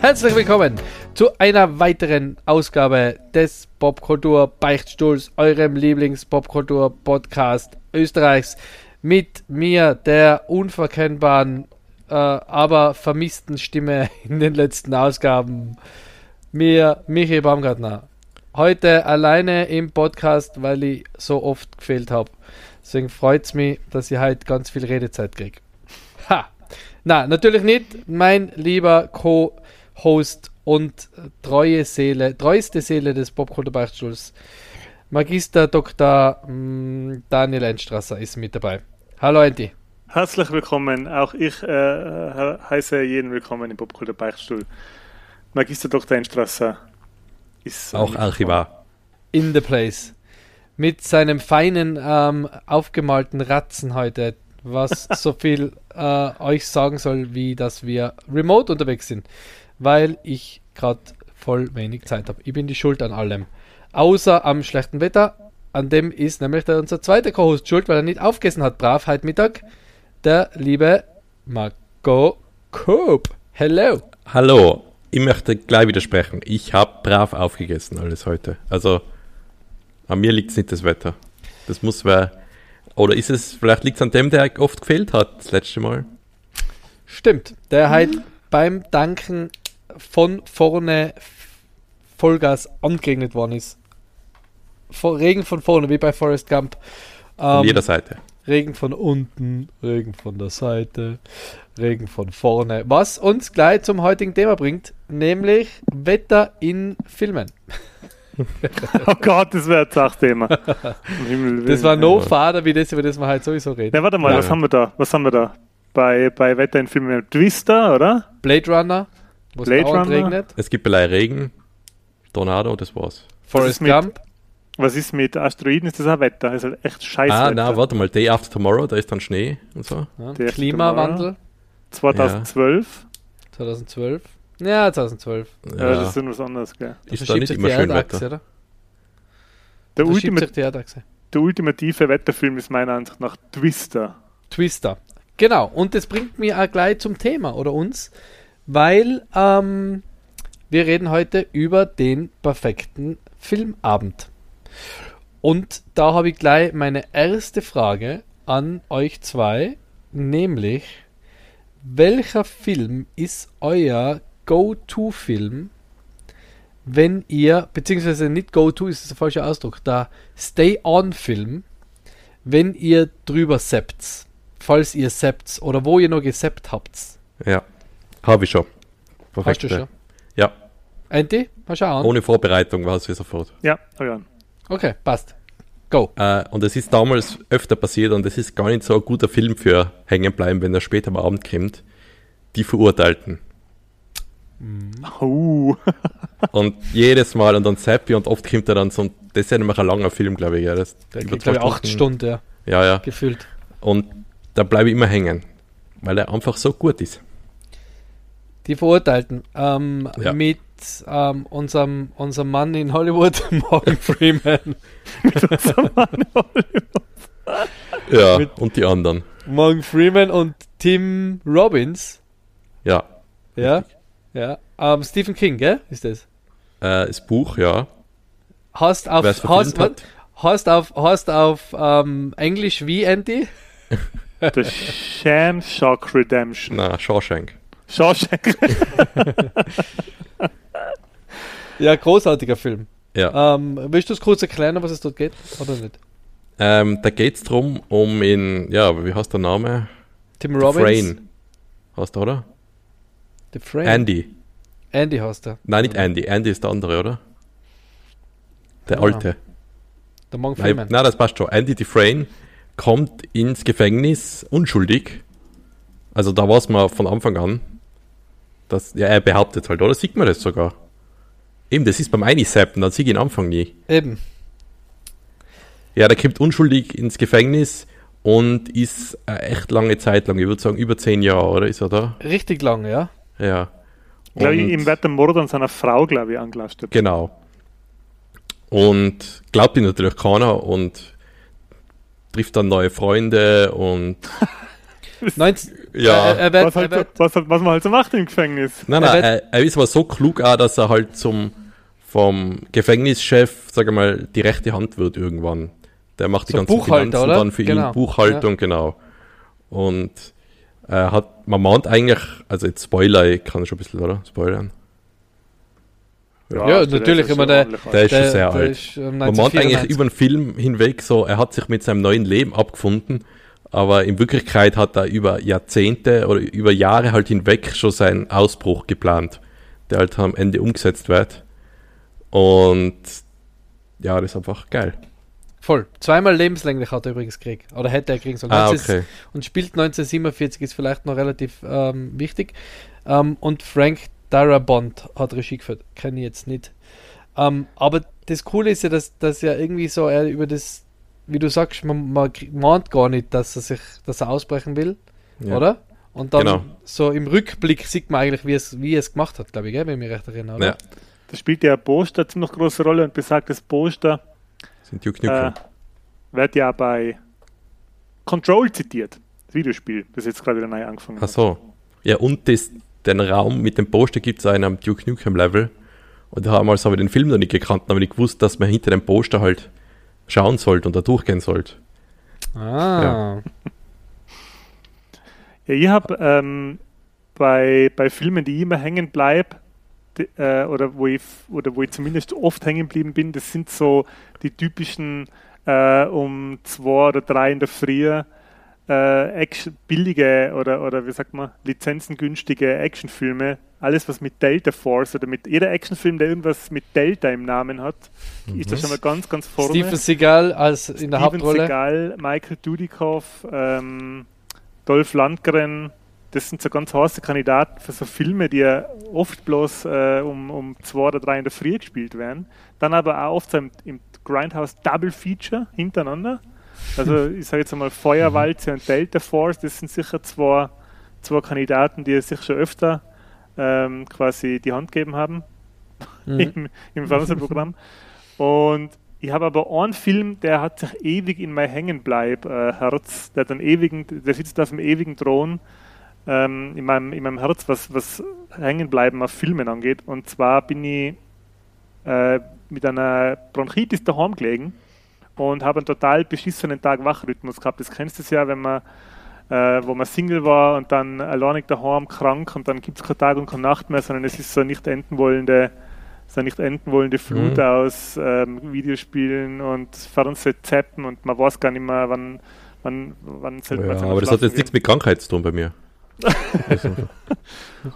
Herzlich willkommen zu einer weiteren Ausgabe des Popkultur Beichtstuhls, eurem Lieblings-Popkultur Podcast Österreichs. Mit mir, der unverkennbaren, äh, aber vermissten Stimme in den letzten Ausgaben, mir, Michael Baumgartner. Heute alleine im Podcast, weil ich so oft gefehlt habe. Deswegen freut es mich, dass ich heute ganz viel Redezeit kriege. Ha! Na, natürlich nicht. Mein lieber Co- Host und treue Seele, treueste Seele des Popkulturbeichtstuhls. Magister Dr. mm, Daniel Einstrasser ist mit dabei. Hallo Andy. Herzlich willkommen. Auch ich äh, he- heiße jeden willkommen im Popkultur Beichtstuhl. Magister Dr. Einstrasser ist Auch Archivar. In the place. Mit seinem feinen, ähm, aufgemalten Ratzen heute, was so viel äh, euch sagen soll, wie dass wir remote unterwegs sind. Weil ich gerade voll wenig Zeit habe. Ich bin die Schuld an allem. Außer am schlechten Wetter. An dem ist nämlich der, unser zweiter Co-Host schuld, weil er nicht aufgegessen hat. Brav heute Mittag. Der liebe Marco Coop. Hello. Hallo, ich möchte gleich widersprechen. Ich habe brav aufgegessen alles heute. Also an mir liegt es nicht das Wetter. Das muss wer. Oder ist es, vielleicht liegt es an dem, der oft gefehlt hat das letzte Mal. Stimmt. Der halt beim Danken von vorne Vollgas angeregnet worden ist. Vor- Regen von vorne, wie bei Forrest Gump. Von Ähm, jeder Seite. Regen von unten, Regen von der Seite, Regen von vorne. Was uns gleich zum heutigen Thema bringt, nämlich Wetter in Filmen. Oh Gott, das wäre ein Sachthema. Das war no fader wie das, über das wir halt sowieso reden. Ja, warte mal, Ja. was haben wir da? Was haben wir da? Bei, bei Wetter in Filmen Twister, oder? Blade Runner, wo es Blade dauernd Runner? regnet. Es gibt belei Regen, Tornado, das war's. Forrest Gump. Was ist mit Asteroiden? Ist das auch Wetter? Ist halt echt scheiße. ah, na, warte mal, Day After Tomorrow, da ist dann Schnee und so. Ja. Klimawandel 2012. 2012. Ja, 2012. Ja. Ja, das ist was anderes, gell? ist da verschiebt nicht sich immer die schön Erdachse, Wetter. oder? Der, Verschiebt Ultima sich die Erdachse. der ultimative Wetterfilm ist meiner Ansicht nach Twister. Twister. Genau, und das bringt mich auch gleich zum Thema oder uns, weil ähm, wir reden heute über den perfekten Filmabend. Und da habe ich gleich meine erste Frage an euch zwei, nämlich welcher Film ist euer Go-To-Film, wenn ihr, beziehungsweise nicht Go-To ist der falsche Ausdruck, der Stay-On-Film, wenn ihr drüber seppt, falls ihr seppt oder wo ihr noch geseppt habt. Ja, habe ich schon. Hast du schon? Ja, Andy, mal schauen. ohne Vorbereitung war es wie sofort. Ja, oh ja. Okay, passt. Go. Äh, und es ist damals öfter passiert und es ist gar nicht so ein guter Film für hängen bleiben, wenn er später am Abend kommt. Die Verurteilten. Uh. Und jedes Mal und dann Seppi und oft kommt er dann so, ein- das ist ja nämlich ein langer Film, glaube ich. Ja, das Der geht, glaube ich, acht Stunden, ja, Ja, ja. gefühlt. Und da bleibe ich immer hängen, weil er einfach so gut ist. Die Verurteilten. Ähm, Ja. Mit ähm, unserem, unserem Mann in Hollywood, Morgan Freeman. Ja, Mit- und die anderen. Morgan Freeman und Tim Robbins. Ja, Ja. Ja. Ähm, Stephen King, gell? Ist das? äh, das Buch, ja. Hast auf, hast, hat. hast auf, hast auf ähm, Englisch wie, Andy? The Sham Shock Redemption. Na, Shawshank. Shawshank. Ja, großartiger Film. Ja. Ähm, willst du es kurz erklären, um was es dort geht? Oder nicht? Ähm, da geht es darum, um in, ja, wie heißt der Name? Tim Robbins? Frayne. Heißt der, oder? The Frame. Andy. Andy heißt er. Nein, nicht Andy. Andy ist der andere, oder? Der Ja. alte. Der Morgan Nein, Freeman. nein, das passt schon. Andy Dufresne kommt ins Gefängnis unschuldig. Also da war es mal von Anfang an. Das, ja, er behauptet halt, oder? Sieht man das sogar? Eben, das ist beim Einisappen, dann sieht ich ihn am Anfang nie. Eben. Ja, der kommt unschuldig ins Gefängnis und ist eine echt lange Zeit lang, ich würde sagen über zehn Jahre, oder? Ist er da? Richtig lange, ja. Ja. Glaube ich, Und- ihm wird der Mord an seiner Frau, glaube ich, angelastet. Genau. Und glaubt ihm natürlich keiner und trifft dann neue Freunde und 19, ja. äh, er wird, Was, halt er so, was, halt- was man halt so macht im Gefängnis. nein, er nein, er, er ist aber so klug auch, dass er halt zum vom Gefängnischef, sag ich mal, die rechte Hand wird irgendwann. Der macht die So ganzen Buchhalter, Finanzen oder? dann für Genau. ihn, Buchhaltung, genau. Und er hat, man mahnt eigentlich, also jetzt Spoiler, ich kann schon ein bisschen, oder? Spoilern. Ja, also natürlich, immer der- alt. Der ist schon der- sehr der alt. ist, äh, Man meint eigentlich 1994. über den Film hinweg so, er hat sich mit seinem neuen Leben abgefunden, aber in Wirklichkeit hat er über Jahrzehnte oder über Jahre halt hinweg schon seinen Ausbruch geplant, der halt am Ende umgesetzt wird. Und ja, das ist einfach geil. Voll. Zweimal lebenslänglich hat er übrigens gekriegt. Oder hätte er kriegen sollen. Ah, 19 okay. Und spielt 1947, ist vielleicht noch relativ ähm, wichtig. Ähm, und Frank Darabont hat Regie geführt. Kenne ich jetzt nicht. Ähm, aber das Coole ist ja, dass, dass ja irgendwie so er über das, wie du sagst, man, man mahnt gar nicht, dass er sich, dass er ausbrechen will, Ja. oder? Und dann Genau. so im Rückblick sieht man eigentlich, wie es, wie er es gemacht hat, glaube ich, gell, wenn ich mich recht erinnere. Oder? Ja, Da spielt ja ein Poster eine ziemlich große Rolle und besagtes Poster sind Duke äh, Nukem. wird ja bei Control zitiert. Das Videospiel, das jetzt gerade wieder neu angefangen Ach hat. so. Ja, und das, den Raum mit dem Poster gibt es auch in einem Duke Nukem Level. Und damals habe ich den Film noch nicht gekannt, aber nicht gewusst, dass man hinter dem Poster halt schauen sollte und da durchgehen sollte. Ah. Ja, ich habe ähm, bei, bei Filmen, die ich immer hängen bleibe, äh, oder, wo ich, oder wo ich zumindest oft hängen geblieben bin, das sind so die typischen äh, um zwei oder drei in der Früh äh, Action, billige oder, oder wie sagt man, lizenzengünstige Actionfilme. Alles, was mit Delta Force oder mit jeder Actionfilm, der irgendwas mit Delta im Namen hat, ist da schon mal ganz, ganz vorne. Steven Seagal als in der Steven Hauptrolle. Seagal, Michael Dudikoff, ähm, Dolph Lundgren, das sind so ganz heiße Kandidaten für so Filme, die ja oft bloß äh, um, um zwei oder drei in der Früh gespielt werden. Dann aber auch oft so im, im Grindhouse Double Feature hintereinander. Also ich sage jetzt einmal Feuerwalze und Delta Force, das sind sicher zwei, zwei Kandidaten, die sich schon öfter ähm, quasi die Hand gegeben haben Mhm. im, im Fernsehprogramm. Und ich habe aber einen Film, der hat sich ewig in mein Hängenbleib äh, Herz, der hat einen ewigen, der sitzt auf einem ewigen Thron ähm, in, meinem, in meinem Herz, was, was Hängenbleiben auf Filmen angeht. Und zwar bin ich äh, mit einer Bronchitis daheim gelegen und habe einen total beschissenen Tag-Wach-Rhythmus gehabt. Das kennst du ja, wenn man äh, wo man Single war und dann alleinig daheim krank und dann gibt es keinen Tag und keine Nacht mehr, sondern es ist so nicht enden wollende, so nicht enden wollende Flut Mhm. aus ähm, Videospielen und Fernsehzappen und man weiß gar nicht mehr, wann, wann, wann sollte Ja, man aber das hat jetzt nichts mit Krankheit zu tun bei mir.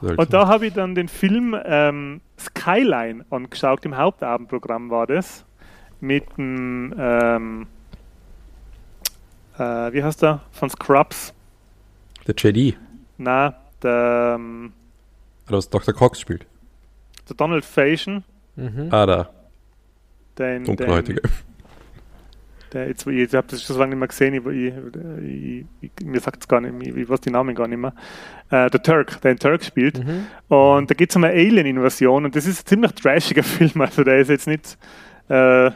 Halt Und da habe ich dann den Film ähm, Skyline angeschaut, im Hauptabendprogramm war das, mit dem, ähm, äh, wie heißt der, von Scrubs, der JD, na, der, ähm, aus Dr. Cox spielt. der Donald Faison, Mhm. Ah, da, den, den, dunkelhäutige. der jetzt, ich, ich habe das schon so lange nicht mehr gesehen, ich, ich, ich, mir sagt es gar nicht, ich, ich weiß die Namen gar nicht mehr, äh, der Turk, der den Turk spielt. Mhm. Und da geht es um eine Alien-Invasion und das ist ein ziemlich trashiger Film, also der ist jetzt nicht, äh,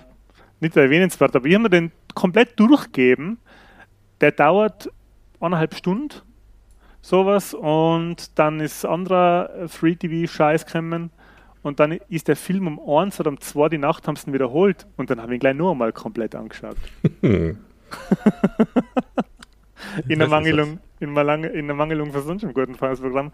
nicht erwähnenswert, aber ich habe mir den komplett durchgegeben. Der dauert eineinhalb Stunden, sowas, und dann ist anderer äh, Free-TV-Scheiß gekommen und dann ist der Film um eins oder um zwei die Nacht haben sie ihn wiederholt und dann habe ich ihn gleich nur einmal komplett angeschaut. In der Mangelung, in, Malang, in der Mangelung von sonst einem guten Fernsehprogramm,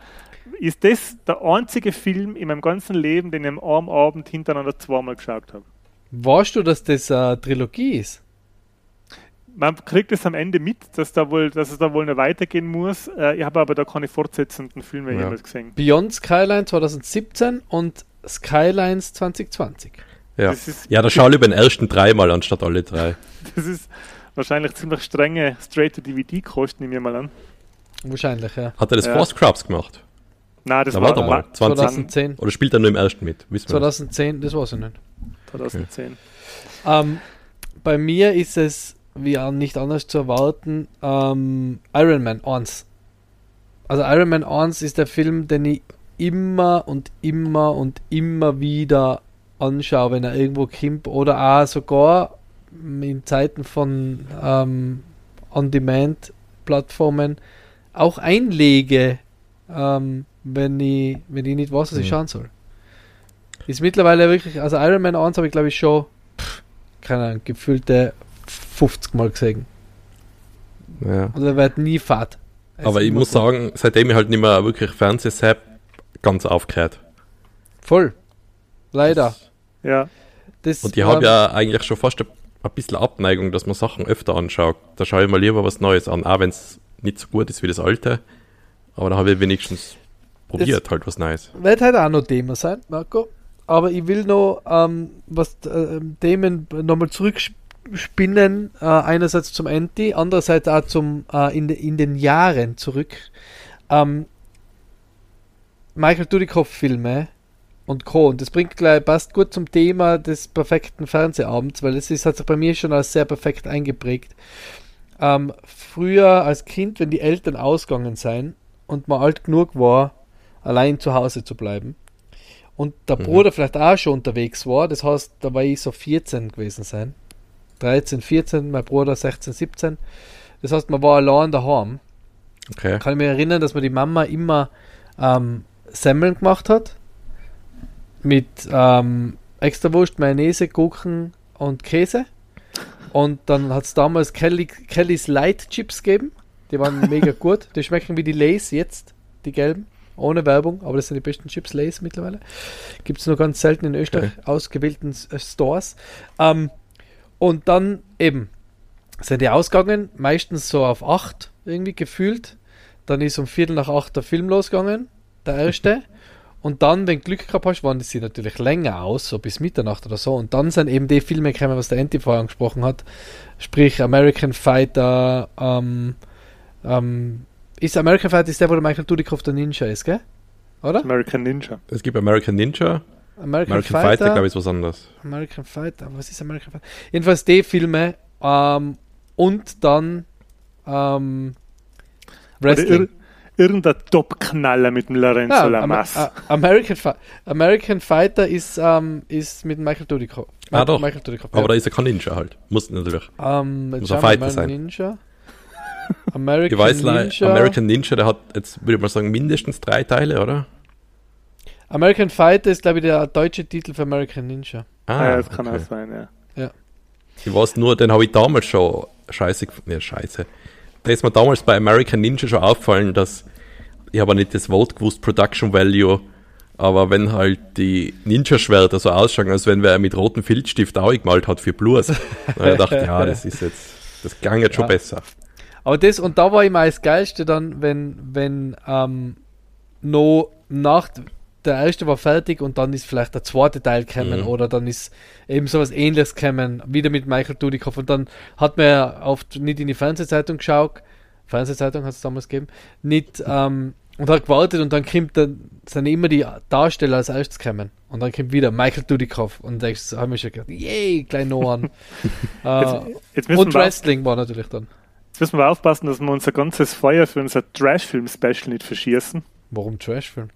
ist das der einzige Film in meinem ganzen Leben, den ich am Abend hintereinander zweimal geschaut habe. Weißt du, dass das eine Trilogie ist? Man kriegt es am Ende mit, dass, da wohl, dass es da wohl noch weitergehen muss. Äh, ich habe aber da keine fortsetzenden Filme Ja. jemals gesehen. Beyond Skyline 2017 und Skylines 2020. Ja. Das ist- ja, da schau lieber den ersten dreimal anstatt alle drei. Das ist wahrscheinlich ziemlich strenge Straight-to-DVD-Kosten, nehme ich mal an. Wahrscheinlich, ja. Hat er das Ja. vor Scrubs gemacht? Nein, das Na, war, warte mal. war 20. 2010. Oder spielt er nur im ersten mit? Wissen wir das? 2010, das weiß ich nicht. 2010. Ähm, bei mir ist es wie auch nicht anders zu erwarten, ähm, Iron Man 1. Also Iron Man 1 ist der Film, den ich immer und immer und immer wieder anschaue, wenn er irgendwo kommt oder auch sogar in Zeiten von ähm, On-Demand-Plattformen auch einlege, ähm, wenn, ich, wenn ich nicht weiß, was ich Mhm. schauen soll. Ist mittlerweile wirklich, also Iron Man 1 habe ich glaube ich schon, pff, keine Ahnung, gefühlte 50 Mal gesehen. Ja. Und er wird nie fad. Es Aber ich muss gut. sagen, seitdem ich halt nicht mehr wirklich Fernsehsepp, ganz aufgehört. Voll. Leider. Ja. Das, Und ich habe ähm, ja eigentlich schon fast ein, ein bisschen Abneigung, dass man Sachen öfter anschaut. Da schaue ich mal lieber was Neues an, auch wenn es nicht so gut ist wie das alte. Aber da habe ich wenigstens probiert, halt was Neues. Wird halt auch noch Thema sein, Marco. Aber ich will noch ähm, was äh, Themen nochmal zurückspinnen. Äh, einerseits zum Anti, andererseits auch zum äh, in, de, in den Jahren zurück. Ähm, Michael Dudikoff-Filme und Co. Und das bringt gleich, passt gut zum Thema des perfekten Fernsehabends, weil es ist, hat sich bei mir schon als sehr perfekt eingeprägt. Ähm, früher als Kind, wenn die Eltern ausgegangen sein und man alt genug war, allein zu Hause zu bleiben. Und der Mhm. Bruder vielleicht auch schon unterwegs war, das heißt, da war ich so 14 gewesen sein. 13, 14, mein Bruder 16, 17. Das heißt, man war allein daheim. Okay. Kann ich mich erinnern, dass mir die Mama immer ähm, Semmeln gemacht hat. Mit ähm, Extrawurst, Mayonnaise, Gurken und Käse. Und dann hat es damals Kelly, Kelly's Light Chips gegeben. Die waren mega gut. Die schmecken wie die Lays jetzt, die gelben. Ohne Werbung, aber das sind die besten Chips Lays mittlerweile. Gibt es nur ganz selten in Österreich, ausgewählten äh, Stores. Ähm, und dann eben sind die ausgegangen, meistens so auf 8 irgendwie gefühlt. Dann ist um Viertel nach 8 der Film losgegangen, der erste. Und dann, wenn du Glück gehabt hast, waren die sie natürlich länger aus, so bis Mitternacht oder so. Und dann sind eben die Filme gekommen, was der Anti vorher angesprochen hat. Sprich American Fighter, ähm, ähm, ist American Fighter ist der, wo der Michael Dudikoff der Ninja ist, gell? Oder? American Ninja. Es gibt American Ninja, American, American Fighter, glaube ich, ist was anderes. American Fighter, was ist American Fighter? Jedenfalls die Filme ähm, und dann ähm, Oder Wrestling. ir irgendein Top-Knaller mit dem Lorenzo Ja, Am Lamas. A- American, Fi American Fighter ist, ähm, ist mit Michael Dudikoff. Ah, doch. Michael Dudikoff. Aber ja. da ist er kein Ninja halt. Muss natürlich. ähm, muss ein Fighter sein. Ninja. American Ich weiß, leider, Ninja. American Ninja, der hat jetzt, würde ich mal sagen, mindestens drei Teile, oder? American Fighter ist, glaube ich, der deutsche Titel für American Ninja. Ah, ja, das kann okay. auch sein, ja. Ich weiß nur, den habe ich damals schon scheiße gefunden. Ja, scheiße. Da ist mir damals bei American Ninja schon aufgefallen, dass ich habe nicht das Wort gewusst, Production Value, aber wenn halt die Ninja-Schwerter so ausschauen, als wenn wer mit rotem Filzstift auch gemalt hat für Blues, dann habe ich gedacht, ja, das ist jetzt, das ging jetzt schon Ja. besser. Aber das, und da war immer das Geilste dann, wenn, wenn ähm, noch nach, der erste war fertig und dann ist vielleicht der zweite Teil gekommen Mhm. oder dann ist eben sowas ähnliches gekommen, wieder mit Michael Dudikoff und dann hat man ja oft nicht in die Fernsehzeitung geschaut, Fernsehzeitung hat es damals gegeben, nicht, ähm, und hat gewartet und dann kommt dann, sind immer die Darsteller als erstes gekommen und dann kommt wieder Michael Dudikoff und da haben wir schon gedacht, yay, klein Noah. äh, Jetzt, jetzt, und Wrestling war natürlich dann. Jetzt müssen wir aufpassen, dass wir unser ganzes Feuer für unser Trash-Film-Special nicht verschießen. Warum Trashfilm?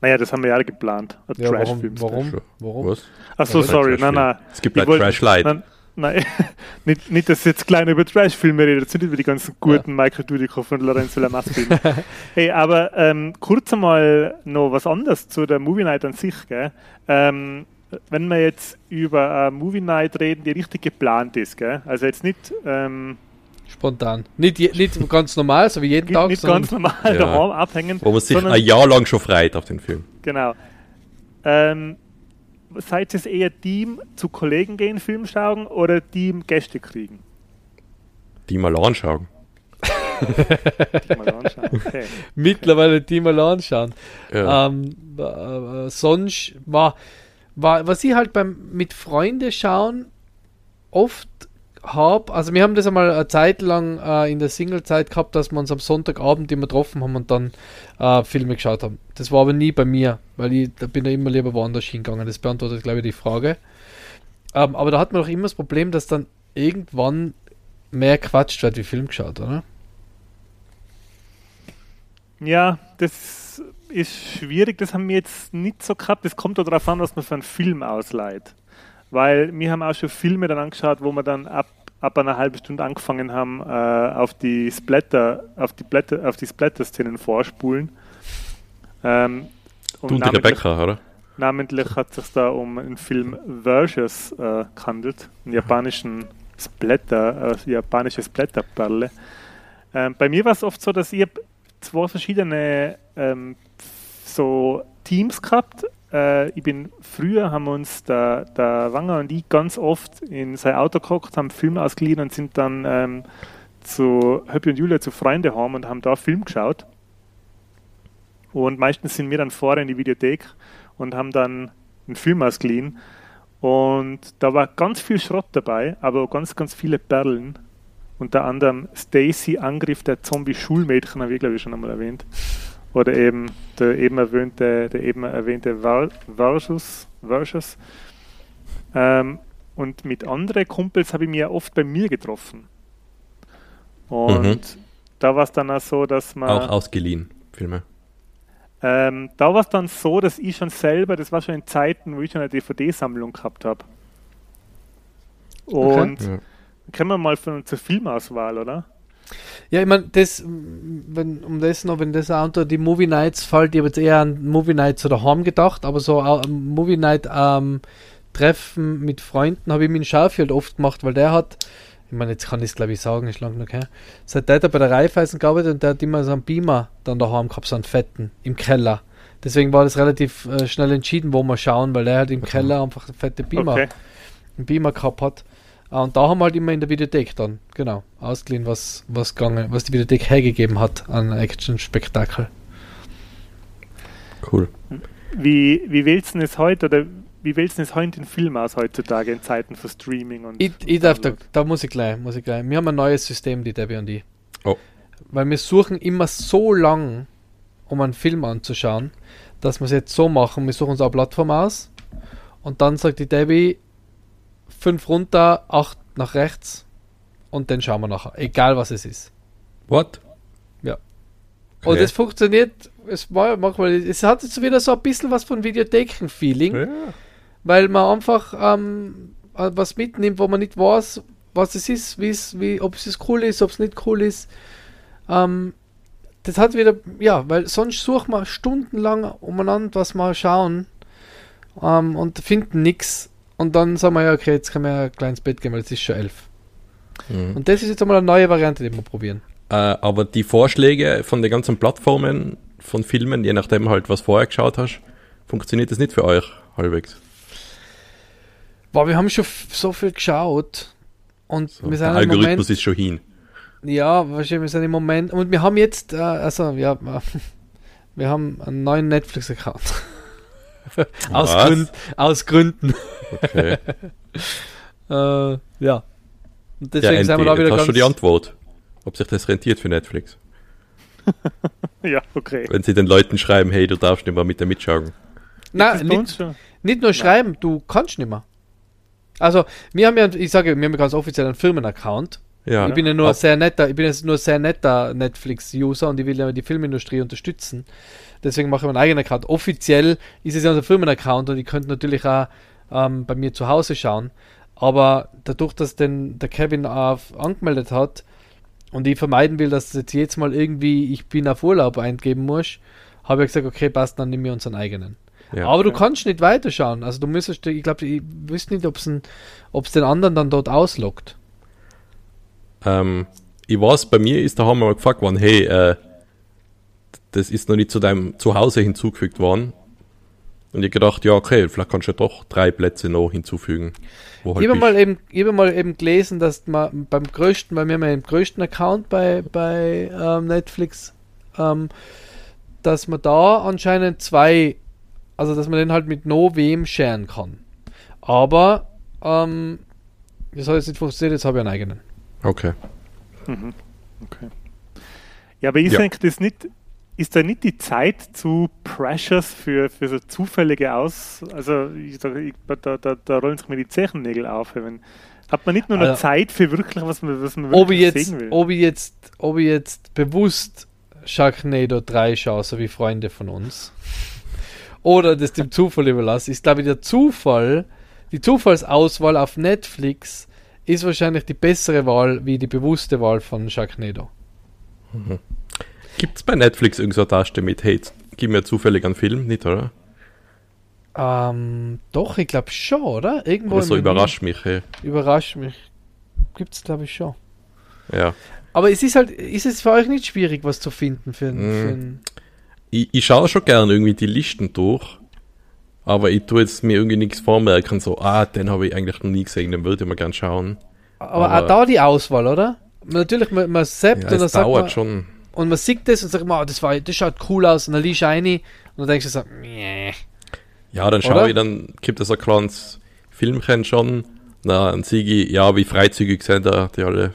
Naja, das haben wir ja geplant. Ein Ja, warum? Trash-Film-Special. Warum? Schon. Warum? Was? Achso, Ja, sorry, Trash-Film. nein, nein. Es gibt Ich halt wollte- Trash Light. Nein, nicht, nicht, dass jetzt klein über Trash-Filme redet, jetzt nicht über die ganzen guten Michael Dudikoff und Lorenzo Lamas-Filme. hey, aber ähm, kurz einmal noch was anderes zu der Movie Night an sich. Gell? Ähm, wenn wir jetzt über eine Movie Night reden, die richtig geplant ist, gell? also jetzt nicht, ähm, Spontan. Nicht, je, nicht ganz normal, so wie jeden Tag, nicht sondern ganz normal Ja. daheim abhängen, Wo man sich sondern ein Jahr lang schon freut auf den Film. Genau. Ähm, seid ihr eher Team zu Kollegen gehen, Film schauen oder Team Gäste kriegen? Die mal anschauen. Mal anschauen. Okay. mittlerweile die mal anschauen. Ja. Ähm, äh, äh, sonst war, war, was ich halt beim mit Freunde schauen oft habe, also wir haben das einmal eine Zeit lang äh, in der Single-Zeit gehabt, dass wir uns am Sonntagabend immer getroffen haben und dann äh, Filme geschaut haben. Das war aber nie bei mir, weil ich da bin ja immer lieber woanders hingegangen. Das beantwortet, glaube ich, die Frage. Ähm, aber da hat man doch immer das Problem, dass dann irgendwann mehr quatscht wird wie Film geschaut, oder? Ja, das ist schwierig. Das haben wir jetzt nicht so gehabt. Das kommt darauf an, was man für einen Film ausleiht. Weil wir haben auch schon Filme dann angeschaut, wo wir dann ab, ab einer halben Stunde angefangen haben, äh, auf die Splatter, auf die Blätter, auf die Splatter-Szenen vorspulen. Ähm, du und die Rebecca, oder? Namentlich hat es sich da um einen Film Versus äh, gehandelt, einen japanischen Splatter, äh, japanische Splatterperle. Ähm, bei mir war es oft so, dass ich zwei verschiedene ähm, so Teams gehabt. Äh, ich bin früher haben uns der, der Wanger und ich ganz oft in sein Auto geguckt, haben Film ausgeliehen und sind dann ähm, zu Höppi und Julia zu Freunde haben und haben da Film geschaut. Und meistens sind wir dann vorher in die Videothek und haben dann einen Film ausgeliehen. Und da war ganz viel Schrott dabei, aber ganz, ganz viele Perlen. Unter anderem Stacy Angriff der Zombie-Schulmädchen, habe ich glaube ich schon einmal erwähnt. Oder eben der eben erwähnte, der eben erwähnte Versus. Versus. Ähm, und mit anderen Kumpels habe ich mich ja oft bei mir getroffen. Und mhm. da war es dann auch so, dass man. Auch ausgeliehen, Filme. Ähm, da war es dann so, dass ich schon selber, das war schon in Zeiten, wo ich schon eine DVD-Sammlung gehabt habe. Und okay. ja. können wir mal von zur Filmauswahl, oder? Ja, ich meine, das, wenn, um das noch, wenn das auch unter die Movie Nights fällt, ich habe jetzt eher an Movie Nights oder Home gedacht, aber so äh, Movie Night ähm, Treffen mit Freunden habe ich mit Schaufield oft gemacht, weil der hat, ich meine, jetzt kann ich es glaube ich sagen, ist lang noch her. Seit der hat er bei der Raiffeisen gearbeitet und der hat immer so einen Beamer dann daheim gehabt, so einen fetten, im Keller. Deswegen war das relativ äh, schnell entschieden, wo wir schauen, weil er halt im Keller einfach fette Beamer, okay. einen Beamer gehabt hat. Uh, und da haben wir halt immer in der Videothek dann, genau, ausgeliehen, was, was, gegangen, was die Videothek hergegeben hat an Action-Spektakel. Cool. Wie, wie wählst du es heute oder wie wählst du es heute in Film aus heutzutage in Zeiten für Streaming und. Ich, ich darf da, da muss ich gleich, muss ich gleich. Wir haben ein neues System, die Debbie und ich. Oh. Weil wir suchen immer so lang, um einen Film anzuschauen, dass wir es jetzt so machen. Wir suchen uns eine Plattform aus und dann sagt die Debbie, 5 runter, 8 nach rechts und dann schauen wir nachher. Egal was es ist. What? Ja. Okay. Und es funktioniert, es, manchmal, es hat jetzt wieder so ein bisschen was von Videotheken-Feeling. Ja. Weil man einfach ähm, was mitnimmt, wo man nicht weiß, was es ist, wie, ob es cool ist, ob es nicht cool ist. Ähm, das hat wieder, ja, weil sonst suchen wir stundenlang umeinander, was mal schauen ähm, und finden nichts. Und dann sagen wir ja, okay, jetzt können wir ein kleines Bett gehen, weil es ist schon elf. Mhm. Und das ist jetzt einmal eine neue Variante, die wir probieren. Äh, aber die Vorschläge von den ganzen Plattformen von Filmen, je nachdem halt, was vorher geschaut hast, funktioniert das nicht für euch halbwegs? Boah, wir haben schon so viel geschaut. Und so, wir sind der Algorithmus Moment, ist schon hin. Ja, wahrscheinlich, wir sind im Moment. Und wir haben jetzt, äh, also, ja, wir haben einen neuen Netflix-Account. aus, Gründ, aus Gründen. Okay. äh, ja. Und deswegen ja, sind wir da wieder hast ganz... du die Antwort, ob sich das rentiert für Netflix? ja, okay. Wenn sie den Leuten schreiben, hey, du darfst nicht mehr mit der mitschauen. Nein, nicht, nicht nur schreiben, Nein. du kannst nicht mehr. Also, wir haben ja, ich sage, wir haben ja ganz offiziell einen Firmenaccount. Ja, ich bin ja nur sehr netter, ich bin jetzt nur sehr netter Netflix-User und ich will ja die Filmindustrie unterstützen. Deswegen mache ich meinen eigenen Account. Offiziell ist es ja unser Firmenaccount und ich könnte natürlich auch ähm, bei mir zu Hause schauen. Aber dadurch, dass den, der Kevin auf, angemeldet hat und ich vermeiden will, dass jetzt jedes Mal irgendwie ich bin auf Urlaub eingeben muss, habe ich gesagt, okay, passt, dann nehmen wir unseren eigenen. Ja, Aber du kannst nicht weiterschauen. Also du müsstest, ich glaube, ich wüsste nicht, ob es den anderen dann dort auslockt. Ähm, ich weiß, bei mir ist, da haben wir mal gefragt worden, hey, äh, das ist noch nicht zu deinem Zuhause hinzugefügt worden. Und ich gedacht, ja, okay, vielleicht kannst du ja doch drei Plätze noch hinzufügen. Halt ich habe mal eben, ich habe mal eben gelesen, dass man beim größten, weil wir haben ja den größten Account bei, bei ähm, Netflix, ähm, dass man da anscheinend zwei, also dass man den halt mit no wem scheren kann. Aber ähm, das hat jetzt nicht funktioniert, jetzt habe ich einen eigenen. Okay. Mhm. Okay. Ja, aber ich ja. denke, das nicht, ist da nicht die Zeit zu precious für, für so zufällige Aus... Also ich, da, da, da, da rollen sich mir die Zechennägel auf, wenn, Hat man nicht nur noch Also- Zeit für wirklich, was man, was man ob ich, wirklich jetzt, sehen will? ob, ich jetzt, ob ich jetzt bewusst Sharknado 3 schaue, so wie Freunde von uns, oder das dem Zufall überlasse, ist, glaube ich, der Zufall, die Zufallsauswahl auf Netflix ist wahrscheinlich die bessere Wahl wie die bewusste Wahl von Sharknado. Gibt es bei Netflix irgend so eine Taste mit, hey, gib mir zufällig einen Film, nicht, oder? Ähm, doch, ich glaube schon, oder? Irgendwo so überrascht mich, hey. Überrascht mich. Gibt es, glaube ich, schon. Ja. Aber es ist halt, ist es für euch nicht schwierig, was zu finden für, Mm. für ein, Ich, ich schaue schon gern irgendwie die Listen durch, aber ich tue jetzt mir irgendwie nichts vormerken, so, ah, den habe ich eigentlich noch nie gesehen, den würde ich mal gern schauen. Aber, Aber- auch da die Auswahl, oder? Natürlich, man, man zappt Ja, und dann es sagt dauert man, schon. Und man sieht das und sagt, man, oh, das, war, das schaut cool aus und dann liest du rein und dann denkst du so, nee. Ja, dann Oder? schaue ich, dann gibt es ein kleines Filmchen schon, na, dann sehe ich, ja, wie freizügig sind da die alle.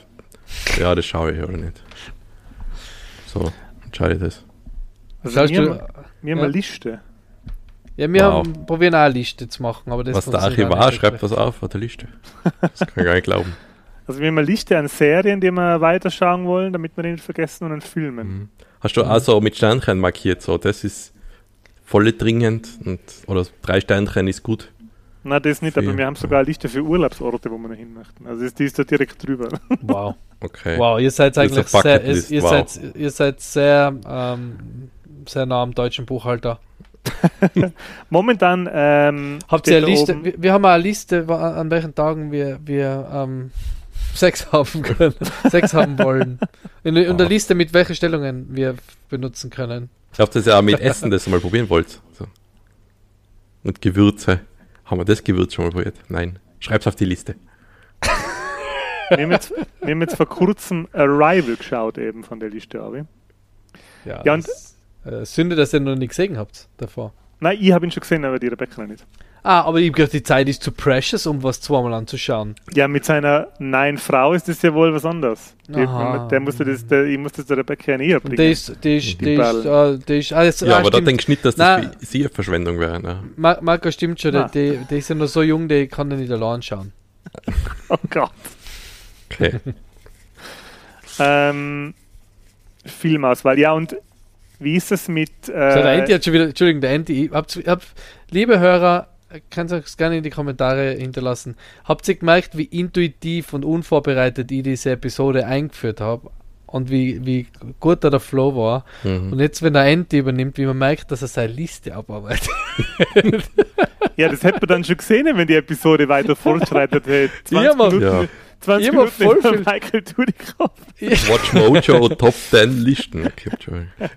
Ja, das schaue ich oder nicht. So, entscheide ich das. Also Schaust wir, du- haben, wir haben ja. eine Liste. Ja, wir Wow. haben, probieren auch eine Liste zu machen, aber das Was der Archivar schreibt das auf auf der Liste. Das kann ich gar nicht glauben. Also wir haben eine Liste an Serien, die wir weiterschauen wollen, damit wir die nicht vergessen und an Filmen. Mhm. Hast du also mit Sternchen markiert, so, das ist voll dringend und, oder drei Sternchen ist gut. Na, das nicht, aber Vier. wir haben sogar eine Liste für Urlaubsorte, wo wir noch hin möchten. Also ist- die ist da direkt drüber. Wow. Okay. Wow, ihr seid ist eigentlich sehr, Bucketlist, ihr, wow. seid, ihr seid sehr, ähm, sehr nah am deutschen Buchhalter. Momentan ähm, Habt ihr eine Liste? Wir, wir haben eine Liste, an welchen Tagen wir, wir ähm, Sex haben können, Sex haben wollen. In, in der. Liste, mit welchen Stellungen wir benutzen können. Ich glaube, das ja auch mit Essen, das ihr mal probieren wollt. So. Und Gewürze. Haben wir das Gewürz schon mal probiert? Nein. Schreib's auf die Liste. wir, haben jetzt, wir haben jetzt vor kurzem Arrival geschaut eben von der Liste, aber. Ja, Ja, und- das, äh, Sünde, dass ihr noch nicht gesehen habt davor. Nein, ich habe ihn schon gesehen, aber die Rebecca noch nicht. Ah, aber ich hab gedacht, die Zeit ist zu precious, um was zweimal anzuschauen. Ja, mit seiner Nein Frau ist das ja wohl was anderes. Die, Aha. der musste das, der, ich musste das der Rebecca ja näher bringen. der ist, der ist, der ist, äh, der ist, ah, Ja, ah, aber da stimmt. denkst du nicht, dass das Nein. für sie eine Verschwendung wäre. Ne? Ma- Marco stimmt schon, der, der, der ist ja noch so jung, der kann den nicht allein schauen. oh Gott. Okay. Ähm, Filmauswahl. Ja, und wie ist es mit. So, der Äh, Andy hat schon wieder, Entschuldigung, der Andy, ich hab, hab, liebe Hörer, kannst euch gerne in die Kommentare hinterlassen. Habt ihr gemerkt, wie intuitiv und unvorbereitet ich diese Episode eingeführt habe? Und wie, wie gut da der Flow war. Mhm. Und jetzt, wenn der Andy übernimmt, wie man merkt, dass er seine Liste abarbeitet. ja, das hätte man dann schon gesehen, wenn die Episode weiter fortschreitet hätte. 20 Ja, Mann. Minuten, Ja. 20 Ja, Mann, Minuten voll viel- Michael Dudikoff. Watch Mojo Top 10 Listen.